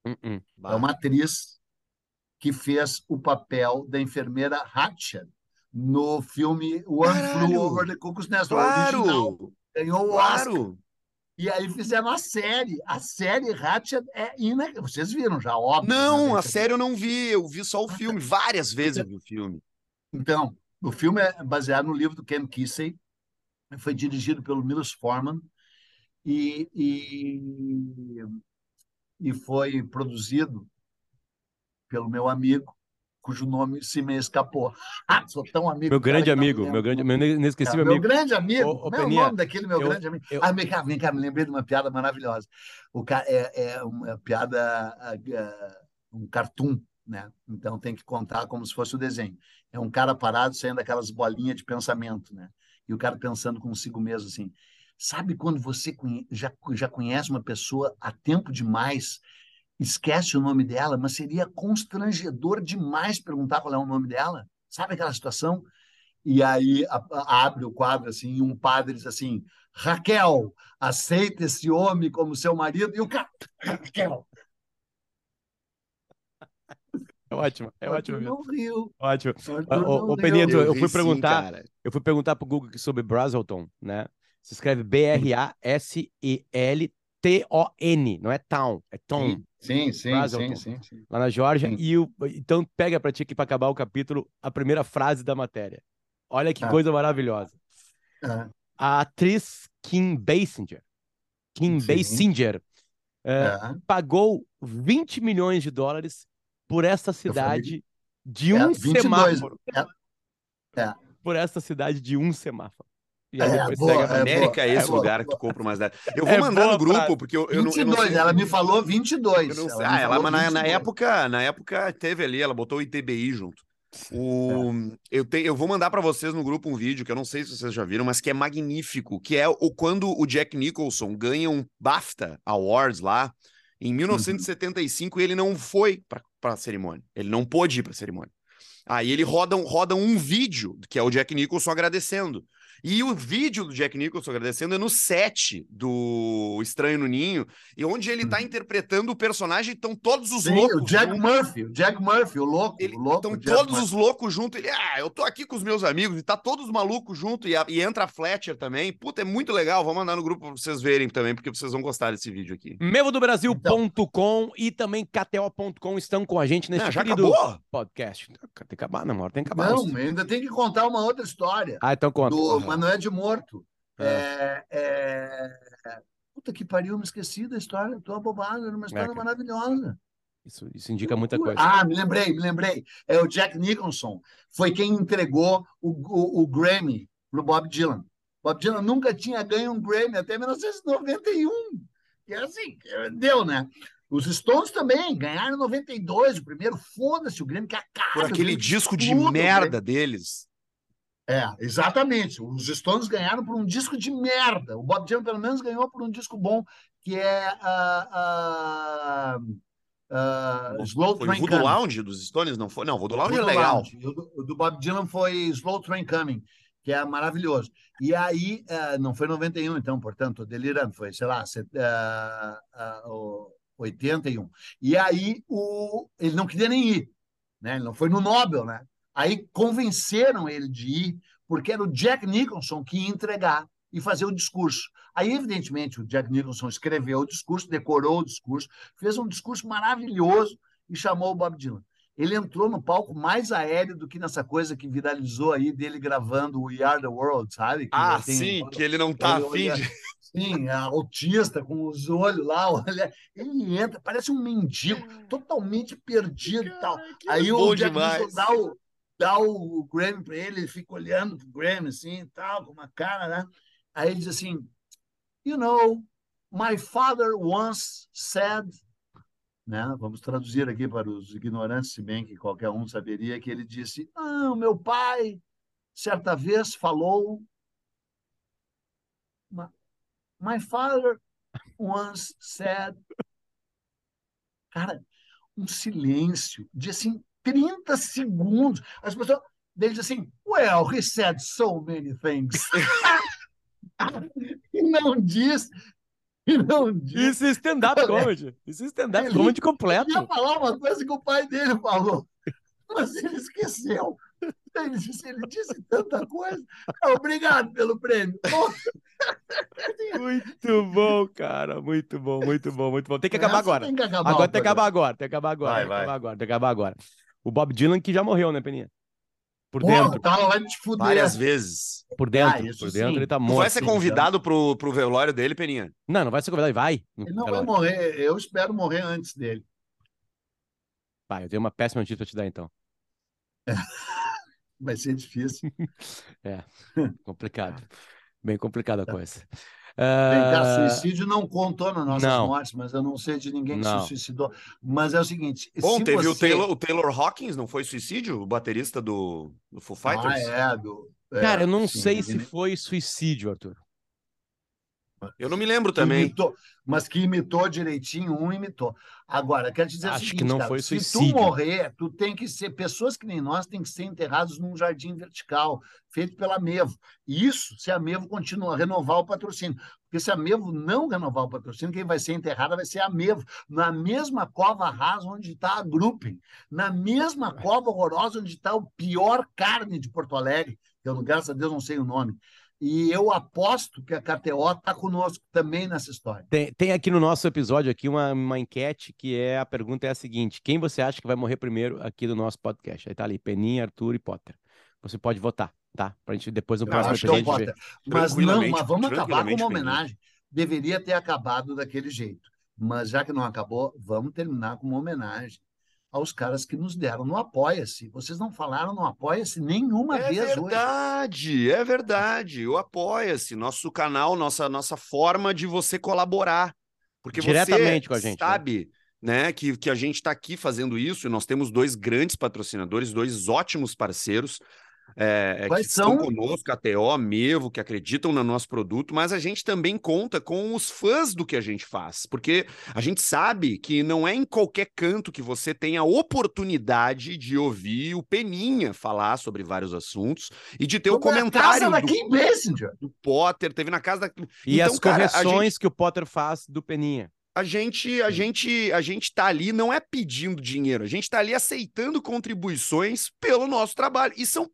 Speaker 1: Uh-uh.
Speaker 2: Bah.
Speaker 3: É uma atriz que fez o papel da enfermeira Hatchet no filme One
Speaker 2: Caralho!
Speaker 3: Flew Over the Cuckoo's Nest, o original.
Speaker 2: Claro!
Speaker 3: Ganhou o Oscar.
Speaker 2: Claro!
Speaker 3: E aí fizeram a série. A série Hatchet é ina... Vocês viram já, óbvio.
Speaker 2: Não,
Speaker 3: né?
Speaker 2: a série eu não vi, eu vi só o filme. Várias vezes eu vi o filme.
Speaker 3: Então, o filme é baseado no livro do Ken Kesey, foi dirigido pelo Milos Forman e, e, e foi produzido pelo meu amigo, cujo nome se me escapou. Ah, sou tão amigo.
Speaker 1: Meu grande amigo, meu grande, meu inesquecível
Speaker 3: meu
Speaker 1: amigo.
Speaker 3: grande amigo. É o
Speaker 1: Peninha,
Speaker 3: nome daquele meu
Speaker 1: eu-
Speaker 3: grande amigo?
Speaker 1: eu-
Speaker 3: Ah, vem cá, vem cá, me lembrei de uma piada maravilhosa. O ca... é, é uma piada, ah, ah, um cartoon, né? Então tem que contar como se fosse o desenho. É um cara parado saindo daquelas bolinhas de pensamento, né? E o cara pensando consigo mesmo assim. Sabe quando você já, já conhece uma pessoa há tempo demais, esquece o nome dela, mas seria constrangedor demais perguntar qual é o nome dela? Sabe aquela situação? E aí a- a- abre o quadro assim, e um padre diz assim: Raquel, aceita esse homem como seu marido? E o cara, Raquel.
Speaker 1: É ótimo, é
Speaker 3: Arthur
Speaker 1: ótimo mesmo.
Speaker 3: não riu.
Speaker 1: Ótimo. Ô,
Speaker 3: não
Speaker 1: ô. Benito, eu,
Speaker 2: Eu
Speaker 1: fui
Speaker 2: sim,
Speaker 1: perguntar,
Speaker 2: cara.
Speaker 1: eu fui perguntar pro Google sobre Brazelton, né? Se escreve B-R-A-S-E-L-T-O-N, não é town, é tom,
Speaker 3: Sim, sim, sim,
Speaker 1: Brazelton.
Speaker 3: sim, sim.
Speaker 1: lá na Geórgia.
Speaker 3: Sim.
Speaker 1: E o, então pega pra ti aqui pra acabar o capítulo a primeira frase da matéria. Olha que
Speaker 3: Ah.
Speaker 1: coisa maravilhosa.
Speaker 3: Ah,
Speaker 1: A atriz Kim Basinger, Kim
Speaker 3: Sim.
Speaker 1: Basinger, eh,
Speaker 3: ah.
Speaker 1: pagou 20 milhões de dólares por essa cidade de
Speaker 3: É,
Speaker 1: um
Speaker 3: 22.
Speaker 1: semáforo.
Speaker 3: É,
Speaker 1: Por essa cidade de um semáforo. E aí
Speaker 3: É,
Speaker 1: depois
Speaker 3: boa,
Speaker 1: a
Speaker 3: é,
Speaker 1: matéria.
Speaker 2: América é
Speaker 3: boa,
Speaker 2: esse
Speaker 3: é boa,
Speaker 2: lugar que
Speaker 3: boa.
Speaker 2: tu compra umas dessas. Eu vou
Speaker 1: É
Speaker 2: mandar
Speaker 1: boa
Speaker 2: no grupo,
Speaker 1: frase.
Speaker 2: porque eu, eu, não, eu não
Speaker 3: 22,
Speaker 2: sei.
Speaker 3: ela me falou 22.
Speaker 2: Eu não sei.
Speaker 3: ela
Speaker 2: Ah, ela, mas na, na
Speaker 3: 22.
Speaker 2: época, na época teve ali, ela botou o ITBI junto. O, eu, te, eu vou mandar pra vocês no grupo um vídeo que eu não sei se vocês já viram, mas que é magnífico, que é o quando o Jack Nicholson ganha um BAFTA Awards lá em 1975 e ele não foi pra, pra cerimônia. Ele não pôde ir pra cerimônia. Aí ele roda, roda um vídeo, que é o Jack Nicholson agradecendo. E o vídeo do Jack Nicholson agradecendo é no set do Estranho no Ninho, e onde ele tá
Speaker 3: Uhum.
Speaker 2: interpretando o personagem, estão todos os
Speaker 3: Sim,
Speaker 2: loucos.
Speaker 3: o Jack
Speaker 2: juntos.
Speaker 3: Murphy, o Jack Murphy, o louco,
Speaker 2: Ele-
Speaker 3: o louco.
Speaker 2: Estão todos
Speaker 3: Murphy.
Speaker 2: os loucos junto. Ele, ah, eu tô aqui com os meus amigos, e tá todos malucos junto, e, a- e entra a Fletcher também. Puta, é muito legal. Vou mandar no grupo pra vocês verem também, porque vocês vão gostar desse vídeo aqui.
Speaker 1: Mevodobrasil.com e também KTO.com estão com a gente neste
Speaker 2: Ah, já
Speaker 1: querido
Speaker 2: acabou?
Speaker 1: podcast. Tem que acabar, não, tem que acabar.
Speaker 3: Não, ainda tem que contar uma outra história.
Speaker 1: Ah, então conta.
Speaker 3: do
Speaker 1: Porra.
Speaker 3: Manoel de Morto.
Speaker 1: Ah.
Speaker 3: É, é... Puta que pariu, eu me esqueci da história. Tô abobado, era uma história
Speaker 1: cara.
Speaker 3: maravilhosa.
Speaker 1: Isso, isso indica muita coisa.
Speaker 3: Ah, me lembrei, me lembrei. É o Jack Nicholson. Foi quem entregou o, o, o Grammy pro Bob Dylan. Bob Dylan nunca tinha ganho um Grammy até 1991. E é assim, deu, né? Os Stones também ganharam em 92, o primeiro, foda-se o Grammy, que é a cara.
Speaker 2: Por aquele disco de merda deles.
Speaker 3: É, exatamente. Os Stones ganharam por um disco de merda. O Bob Dylan, pelo menos, ganhou por um disco bom, que é uh, uh, uh, Slow
Speaker 2: foi
Speaker 3: Train
Speaker 2: o Voodoo
Speaker 3: Coming.
Speaker 2: Lounge dos Stones? Não foi? Não, Voodoo Lounge
Speaker 3: Voodoo
Speaker 2: é legal.
Speaker 3: Lounge. O do, o do Bob Dylan foi Slow Train Coming, que é maravilhoso. E aí, eh, não foi 91, então, portanto, tô delirando, foi, sei lá, set, eh, o 81. E aí, o, ele não queria nem ir, né? Ele não foi no Nobel, né? Aí convenceram ele de ir, porque era o Jack Nicholson que ia entregar e fazer o discurso. Aí, evidentemente, o Jack Nicholson escreveu o discurso, decorou o discurso, fez um discurso maravilhoso e chamou o Bob Dylan. Ele entrou no palco mais aéreo do que nessa coisa que viralizou aí dele gravando o We Are the World, sabe? Que
Speaker 2: Ah,
Speaker 3: tem-
Speaker 2: sim, que ele não tá
Speaker 3: ele
Speaker 2: afim
Speaker 3: olha-
Speaker 2: de.
Speaker 3: Sim, a autista com os olhos lá, olha, ele entra, parece um mendigo, totalmente perdido e tal. Aí
Speaker 2: bom
Speaker 3: o Jack
Speaker 2: demais.
Speaker 3: Nicholson dá o, dá o Grammy para ele, ele fica olhando pro Grammy assim tal, com uma cara, né? Aí ele diz assim, you know, my father once said, né? Vamos traduzir aqui para os ignorantes, se bem que qualquer um saberia que ele disse, ah, o meu pai certa vez falou "Ma- My father once said. Cara, um silêncio de assim 30 segundos. As pessoas. Ele diz assim: Well, he said so many things. [laughs] e não diz. E não diz.
Speaker 1: Isso é stand-up comedy. Isso é stand-up
Speaker 3: Ele-
Speaker 1: comedy
Speaker 3: Ele
Speaker 1: completo.
Speaker 3: ia falar uma coisa que o pai dele falou, mas ele esqueceu. Ele disse, ele disse tanta coisa. Ah, Obrigado pelo prêmio.
Speaker 1: Muito bom, cara. Muito bom, muito bom, muito bom. Tem que acabar
Speaker 3: essa
Speaker 1: agora.
Speaker 3: Tem que acabar
Speaker 1: Agora tem que acabar agora. Tem que acabar agora.
Speaker 2: Vai,
Speaker 1: tem que acabar agora. Tem que acabar agora. O Bob Dylan que já morreu, né, Peninha? Por
Speaker 3: Porra,
Speaker 1: dentro.
Speaker 3: tava lá te fuder.
Speaker 2: Várias vezes.
Speaker 1: Por dentro.
Speaker 3: Ah,
Speaker 1: por dentro
Speaker 3: sim.
Speaker 1: ele tá morto.
Speaker 2: vai ser convidado pro, pro velório dele, Peninha?
Speaker 1: Não, não vai ser convidado. Ele vai.
Speaker 3: Ele não vai morrer. Eu espero morrer antes dele.
Speaker 1: Vai, eu tenho uma péssima notícia pra te dar, então. [laughs]
Speaker 3: Vai ser difícil. [laughs]
Speaker 1: Complicado. Bem complicada a coisa. [laughs]
Speaker 3: Vem cá,
Speaker 1: Ah,
Speaker 3: suicídio não contou nas nossas
Speaker 1: não.
Speaker 3: mortes, mas eu não sei de ninguém que
Speaker 1: Não.
Speaker 3: se suicidou. Mas é o seguinte:
Speaker 2: Bom,
Speaker 3: se
Speaker 2: teve o,
Speaker 3: você...
Speaker 2: Taylor, o Taylor Hawkins, não foi suicídio? O baterista do, do Foo Fighters?
Speaker 3: Ah, é, do... é,
Speaker 1: Cara, eu não
Speaker 3: sim,
Speaker 1: sei
Speaker 3: ele
Speaker 1: se foi suicídio, Arthur.
Speaker 2: Eu não me lembro
Speaker 3: que
Speaker 2: também.
Speaker 3: imitou, mas que imitou direitinho, um imitou. Agora, quero te dizer
Speaker 1: Acho
Speaker 3: o
Speaker 1: que
Speaker 3: seguinte,
Speaker 1: não
Speaker 3: cara,
Speaker 1: foi
Speaker 3: se
Speaker 1: suicídio.
Speaker 3: tu morrer, tu tem que ser, pessoas que nem nós têm que ser enterrados num jardim vertical, feito pela Mevo. Isso se a Mevo continua renovar o patrocínio. Porque se a Mevo não renovar o patrocínio, quem vai ser enterrada vai ser a Mevo, na mesma cova rasa onde está a Gruppen, na mesma cova horrorosa onde está o pior carne de Porto Alegre, que eu, graças a Deus, não sei o nome. E eu aposto que a KTO está conosco também nessa história.
Speaker 1: Tem, tem aqui no nosso episódio aqui uma, uma enquete que é a pergunta é a seguinte: quem você acha que vai morrer primeiro aqui do nosso podcast? Aí tá ali, Peninha, Arthur e Potter. Você pode votar, tá? Pra gente depois no próximo
Speaker 3: que é o
Speaker 1: episódio ver.
Speaker 3: Potter. Mas não, mas vamos acabar com uma
Speaker 2: Peninha.
Speaker 3: homenagem. Deveria ter acabado daquele jeito. Mas já que não acabou, vamos terminar com uma homenagem aos caras que nos deram no Apoia-se. Vocês não falaram no Apoia-se nenhuma
Speaker 2: É
Speaker 3: vez hoje.
Speaker 2: verdade, é verdade. O Apoia-se, nosso canal, nossa, nossa forma de você colaborar. Porque
Speaker 1: Diretamente
Speaker 2: você
Speaker 1: com a gente, né?
Speaker 2: sabe né, que, que a gente está aqui fazendo isso e nós temos dois grandes patrocinadores, dois ótimos parceiros. É, é,
Speaker 3: Quais
Speaker 2: que estão
Speaker 3: são?
Speaker 2: conosco, a TO, Mevo, que acreditam no nosso produto, mas a gente também conta com os fãs do que a gente faz, porque a gente sabe que não é em qualquer canto que você tem a oportunidade de ouvir o Peninha falar sobre vários assuntos e de ter o
Speaker 3: Foi na
Speaker 2: comentário
Speaker 3: casa da
Speaker 2: do, do Potter, teve na casa da.
Speaker 1: E
Speaker 2: Então,
Speaker 1: as
Speaker 2: cara,
Speaker 1: correções que o Potter faz do Peninha.
Speaker 2: A gente, a gente, a gente tá ali não é pedindo dinheiro, a gente tá ali aceitando contribuições pelo nosso trabalho. E são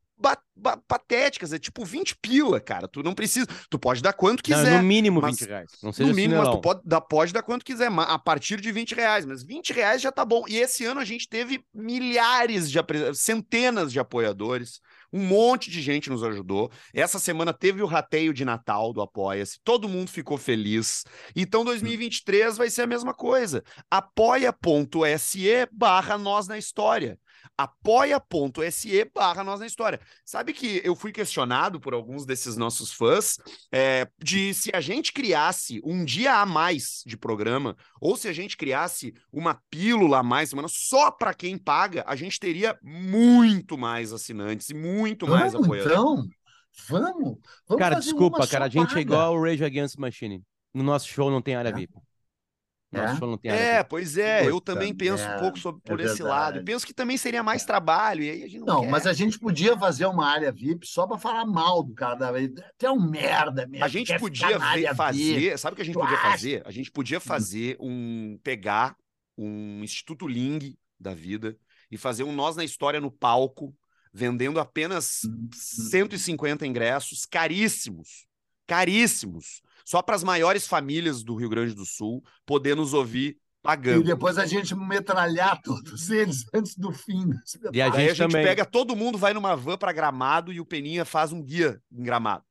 Speaker 2: patéticas, é tipo 20 pila, cara. Tu não precisa, tu pode dar quanto
Speaker 1: Não,
Speaker 2: quiser.
Speaker 1: no mínimo
Speaker 2: mas
Speaker 1: 20 reais. Não seja
Speaker 2: No mínimo, mas tu pode dar, pode dar quanto quiser, a partir de 20 reais, mas 20 reais já tá bom. E esse ano a gente teve milhares de centenas de apoiadores, um monte de gente nos ajudou. Essa semana teve o rateio de Natal do Apoia-se, todo mundo ficou feliz. Então 2023 vai ser a mesma coisa. apoia.se barra nós na história. apoia.se barra Nós na História. Sabe que eu fui questionado por alguns desses nossos fãs é, de se a gente criasse um dia a mais de programa, ou se a gente criasse uma pílula a mais semana só para quem paga, a gente teria muito mais assinantes e muito
Speaker 3: Vamos,
Speaker 2: mais apoiadores.
Speaker 3: então. Vamos. Vamos
Speaker 1: Cara,
Speaker 3: fazer
Speaker 1: desculpa,
Speaker 3: uma
Speaker 1: cara. A gente é igual o Rage Against Machine. No nosso show não tem área
Speaker 3: É.
Speaker 1: VIP. No Nosso
Speaker 3: É?
Speaker 1: show não tem área
Speaker 2: É,
Speaker 1: VIP.
Speaker 2: pois é, eu
Speaker 3: Puta
Speaker 2: também penso um
Speaker 3: merda,
Speaker 2: pouco sobre,
Speaker 3: é
Speaker 2: por esse lado. E
Speaker 3: verdade.
Speaker 2: penso que também seria mais trabalho, e aí a gente não,
Speaker 3: Não, mas a gente podia fazer uma área VIP só para falar mal do cara. da- Até um merda mesmo.
Speaker 2: A gente podia ver- fazer,
Speaker 3: VIP.
Speaker 2: sabe o que a gente
Speaker 3: Tu
Speaker 2: podia
Speaker 3: acha?
Speaker 2: fazer? A gente podia fazer um pegar um Instituto Ling da vida e fazer um Nós na História no palco, vendendo apenas
Speaker 3: Hum,
Speaker 2: 150 ingressos caríssimos, caríssimos, só para as maiores famílias do Rio Grande do Sul poder nos ouvir
Speaker 3: E
Speaker 2: pagando.
Speaker 3: depois a gente metralhar todos eles [laughs] antes do fim.
Speaker 1: E a
Speaker 2: Aí a
Speaker 1: gente
Speaker 2: gente
Speaker 1: também.
Speaker 2: pega todo mundo, vai numa van para Gramado e o Peninha faz um guia em Gramado,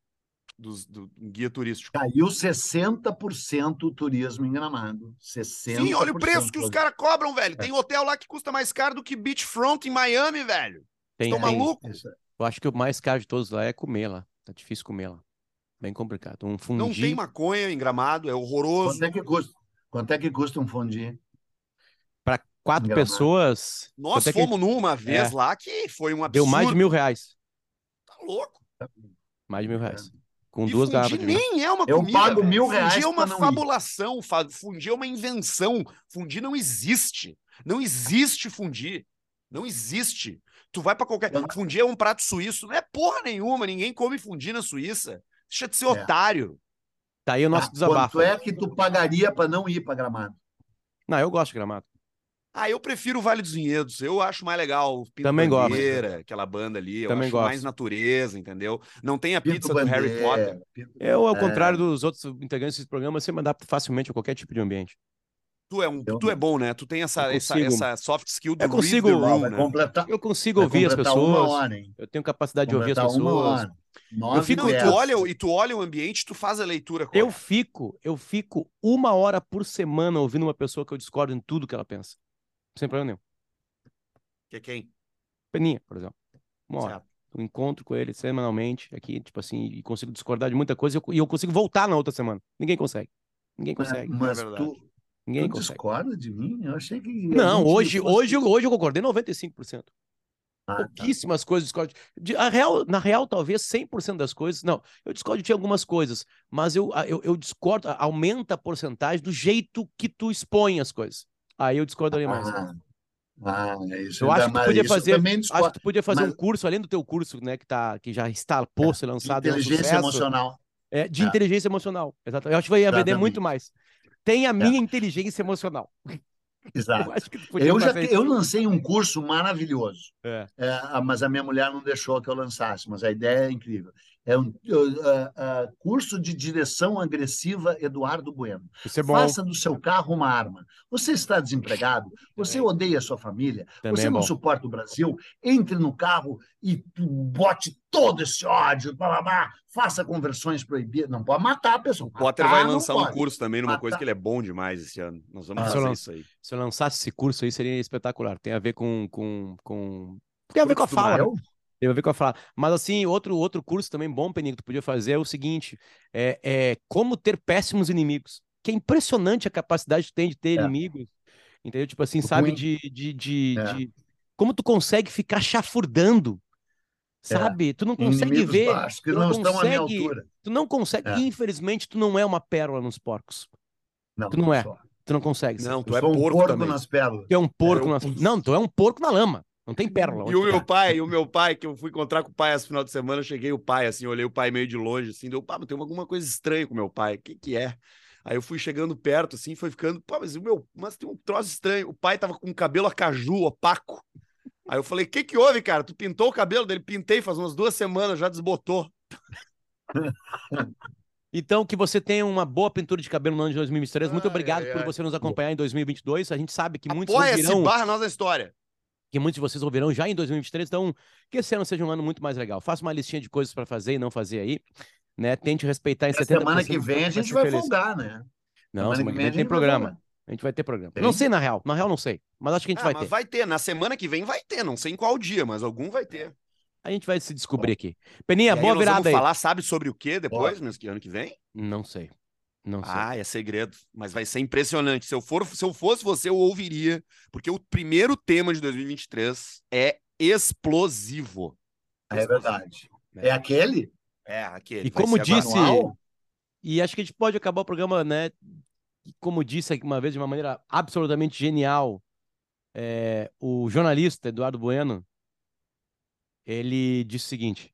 Speaker 2: dos, do, um guia turístico.
Speaker 3: Caiu 60% o turismo em Gramado. 60%.
Speaker 2: Sim, olha o preço que os caras cobram, velho. Tem hotel lá que custa mais caro do que Beachfront em Miami, velho.
Speaker 1: Tem,
Speaker 2: Estão
Speaker 1: tem.
Speaker 2: malucos?
Speaker 1: Eu acho que o mais caro de todos lá é comer lá. Tá difícil comer lá. Bem complicado. Um fundi.
Speaker 2: Não tem maconha em Gramado, é horroroso.
Speaker 3: Quanto é que custa? Quanto é que custa um fondue?
Speaker 1: Pra quatro pessoas.
Speaker 2: Nós
Speaker 1: quanto é que
Speaker 2: fomos numa vez
Speaker 1: É.
Speaker 2: lá que foi um absurdo.
Speaker 1: Deu mais de mil reais.
Speaker 2: Tá louco.
Speaker 1: Mais de mil reais. Com
Speaker 2: E
Speaker 1: duas garrafas vinho.
Speaker 2: nem é uma
Speaker 3: Eu
Speaker 2: comida.
Speaker 3: pago
Speaker 2: velho.
Speaker 3: mil
Speaker 2: Fundir
Speaker 3: reais
Speaker 2: é uma
Speaker 3: ir.
Speaker 2: fabulação. fa- Fundir é uma invenção. Fundir não existe. Não existe fundir. Não existe. Tu vai pra qualquer. Fundir é um prato suíço. Não é porra nenhuma. Ninguém come fundir na Suíça. Deixa de ser
Speaker 3: É.
Speaker 2: otário.
Speaker 1: Tá aí o nosso
Speaker 3: Ah,
Speaker 1: desabafo.
Speaker 3: Quanto é que tu pagaria para não ir para Gramado?
Speaker 1: Não, eu gosto de gramado.
Speaker 2: Ah, eu prefiro o Vale dos Vinhedos. Eu acho mais legal. Pinto
Speaker 1: Também gosto.
Speaker 2: Bandeira, aquela banda ali. Eu
Speaker 1: Também
Speaker 2: acho
Speaker 1: gosto.
Speaker 2: mais natureza, entendeu? Não tem a
Speaker 3: Pinto
Speaker 2: pizza do Harry
Speaker 3: Bandeira,
Speaker 2: Potter.
Speaker 3: Pinto-
Speaker 1: Eu, ao
Speaker 3: É.
Speaker 1: contrário dos outros integrantes desse programa, você me adapta facilmente a qualquer tipo de ambiente.
Speaker 2: Tu é, um,
Speaker 3: Eu
Speaker 2: tu é bom, né? Tu tem essa,
Speaker 1: Eu
Speaker 2: essa,
Speaker 1: consigo.
Speaker 2: essa soft skill do
Speaker 1: Eu
Speaker 2: read
Speaker 1: consigo-
Speaker 2: room, né?
Speaker 3: completar,
Speaker 1: Eu consigo ouvir as pessoas. Eu tenho capacidade de ouvir as pessoas.
Speaker 3: hora. Nove
Speaker 1: fico-
Speaker 2: Não, e tu olha, o- e tu olha o ambiente, tu faz a leitura.
Speaker 1: Eu
Speaker 2: correta.
Speaker 1: fico, eu fico uma hora por semana ouvindo uma pessoa que eu discordo em tudo que ela pensa. Sem problema nenhum.
Speaker 2: Que é quem?
Speaker 1: Peninha, por exemplo. Uma hora.
Speaker 2: Certo.
Speaker 1: Eu encontro com ele semanalmente aqui, tipo assim, e consigo discordar de muita coisa e eu, e eu consigo voltar na outra semana. Ninguém consegue. Ninguém consegue.
Speaker 3: Mas
Speaker 2: É verdade.
Speaker 3: tu,
Speaker 1: Ninguém
Speaker 3: tu
Speaker 1: consegue.
Speaker 3: discorda de mim? Eu achei que.
Speaker 1: Não, hoje, hoje, hoje eu concordei 95%.
Speaker 3: Ah, tá.
Speaker 1: Pouquíssimas coisas discordo. De, a real, na real, talvez 100% das coisas. Não, eu discordo de algumas coisas, mas eu, eu, eu discordo, aumenta a porcentagem do jeito que tu expõe as coisas. Aí eu discordaria mais.
Speaker 3: Ah, ah, isso
Speaker 1: Eu acho que
Speaker 3: mais-
Speaker 1: podia
Speaker 3: isso
Speaker 1: fazer- Acho
Speaker 3: discordo.
Speaker 1: que tu podia fazer
Speaker 3: mas-
Speaker 1: um curso, além do teu curso, né, que, tá, que já está posto e lançado, é um
Speaker 3: Inteligência
Speaker 1: sucesso,
Speaker 3: emocional.
Speaker 1: é, de
Speaker 3: É.
Speaker 1: inteligência emocional. Exatamente. Eu acho que vai ia vender muito mais. Tem a minha inteligência emocional. [laughs]
Speaker 3: Exato.
Speaker 1: Eu
Speaker 3: Eu já te- eu lancei um curso maravilhoso.
Speaker 1: É.
Speaker 3: É, ah, mas a minha mulher não deixou que eu lançasse, mas a ideia é incrível. É um uh, uh, curso de direção agressiva Eduardo Bueno.
Speaker 1: Isso é bom.
Speaker 3: Faça do seu carro uma arma. Você está desempregado, [laughs] você
Speaker 1: Também.
Speaker 3: odeia a sua família,
Speaker 1: Também
Speaker 3: você
Speaker 1: é
Speaker 3: não suporta o Brasil, entre no carro e bote todo esse ódio, blá, blá, blá, faça conversões proibidas. Não pode matar a pessoa.
Speaker 2: O Potter
Speaker 3: Matar
Speaker 2: vai lançar um
Speaker 3: pode.
Speaker 2: curso também numa
Speaker 3: Ah,
Speaker 2: coisa que ele é bom demais esse ano. Nós vamos
Speaker 3: Ah,
Speaker 2: fazer
Speaker 1: eu
Speaker 2: isso aí.
Speaker 1: Se eu lançasse esse curso aí, seria espetacular. Tem a ver com. com, com... Tem a ver com a fala.
Speaker 3: Eu?
Speaker 1: Tem a ver com a fala. Mas assim, outro, outro curso também bom, Peninho, que tu podia fazer é o seguinte: é, é como ter péssimos inimigos. Que é impressionante a capacidade que tu tem de ter
Speaker 3: É.
Speaker 1: inimigos. Entendeu? Tipo assim, sabe, de, de, de,
Speaker 3: É.
Speaker 1: de- Como tu consegue ficar chafurdando. Sabe? Tu não consegue
Speaker 3: Inimigos
Speaker 1: ver.
Speaker 3: baixos, que
Speaker 1: tu
Speaker 3: não estão à minha
Speaker 1: consegue-
Speaker 3: altura.
Speaker 1: Tu não consegue.
Speaker 3: É.
Speaker 1: Infelizmente, tu não é uma pérola nos porcos.
Speaker 3: Não,
Speaker 1: Tu não é.
Speaker 3: sou.
Speaker 1: Tu não consegue.
Speaker 2: Não, tu é
Speaker 3: um
Speaker 2: porco,
Speaker 3: porco
Speaker 2: também.
Speaker 3: nas pérolas.
Speaker 1: Tu é um porco
Speaker 2: eu-
Speaker 1: nas... Não, tu é um porco na lama. Não tem pérola.
Speaker 2: E o meu
Speaker 1: tá.
Speaker 2: pai, o meu pai, que eu fui encontrar com o pai esse final de semana, eu cheguei o pai, assim, olhei o pai meio de longe, assim, deu, pá, mas tem alguma coisa estranha com o meu pai, o que que é? Aí eu fui chegando perto, assim, foi ficando, pá, mas o meu, mas tem um troço estranho, o pai tava com o cabelo a caju, opaco. Aí eu falei, o que que houve, cara? Tu pintou o cabelo dele? Pintei faz umas duas semanas, já desbotou. [laughs]
Speaker 1: Então, que você tenha uma boa pintura de cabelo no ano de 2023. Muito
Speaker 2: Ai,
Speaker 1: obrigado
Speaker 2: ai,
Speaker 1: por
Speaker 2: ai.
Speaker 1: você nos acompanhar em 2022. A gente sabe que muitos
Speaker 2: Apoia-se,
Speaker 1: ouvirão,
Speaker 2: barra nossa história.
Speaker 1: Que muitos de vocês ouvirão já em 2023. Então, que esse ano seja um ano muito mais legal. Faça uma listinha de coisas para fazer e não fazer aí. Né? Tente respeitar em
Speaker 3: Essa
Speaker 1: 70%.
Speaker 3: semana que vem a gente vai
Speaker 1: feliz.
Speaker 3: folgar, né?
Speaker 1: Não, semana que vem
Speaker 3: a
Speaker 1: tem
Speaker 3: gente vai
Speaker 1: programa.
Speaker 3: folgar.
Speaker 1: A gente vai ter programa.
Speaker 3: Tem?
Speaker 1: Não sei na real. Na real, não sei. Mas acho que a gente
Speaker 2: Ah,
Speaker 1: vai
Speaker 2: mas
Speaker 1: ter.
Speaker 2: vai ter. Na semana que vem vai ter. Não sei em qual dia, mas algum vai ter.
Speaker 1: A gente vai se descobrir aqui. Peninha,
Speaker 2: E aí
Speaker 1: boa virada
Speaker 2: vamos
Speaker 1: aí.
Speaker 2: falar, sabe sobre o que depois, que ano que vem?
Speaker 1: Não sei. Não sei.
Speaker 2: Ah, é segredo. Mas vai ser impressionante. Se eu, for, se eu fosse você, eu ouviria. Porque o primeiro tema de 2023 é explosivo.
Speaker 3: É verdade. É aquele?
Speaker 2: É, aquele.
Speaker 1: E
Speaker 2: vai
Speaker 1: como disse-.
Speaker 3: Anual?
Speaker 1: E acho que a gente pode acabar o programa, né? Como disse aqui uma vez, de uma maneira absolutamente genial, é, o jornalista Eduardo Bueno, ele disse o seguinte: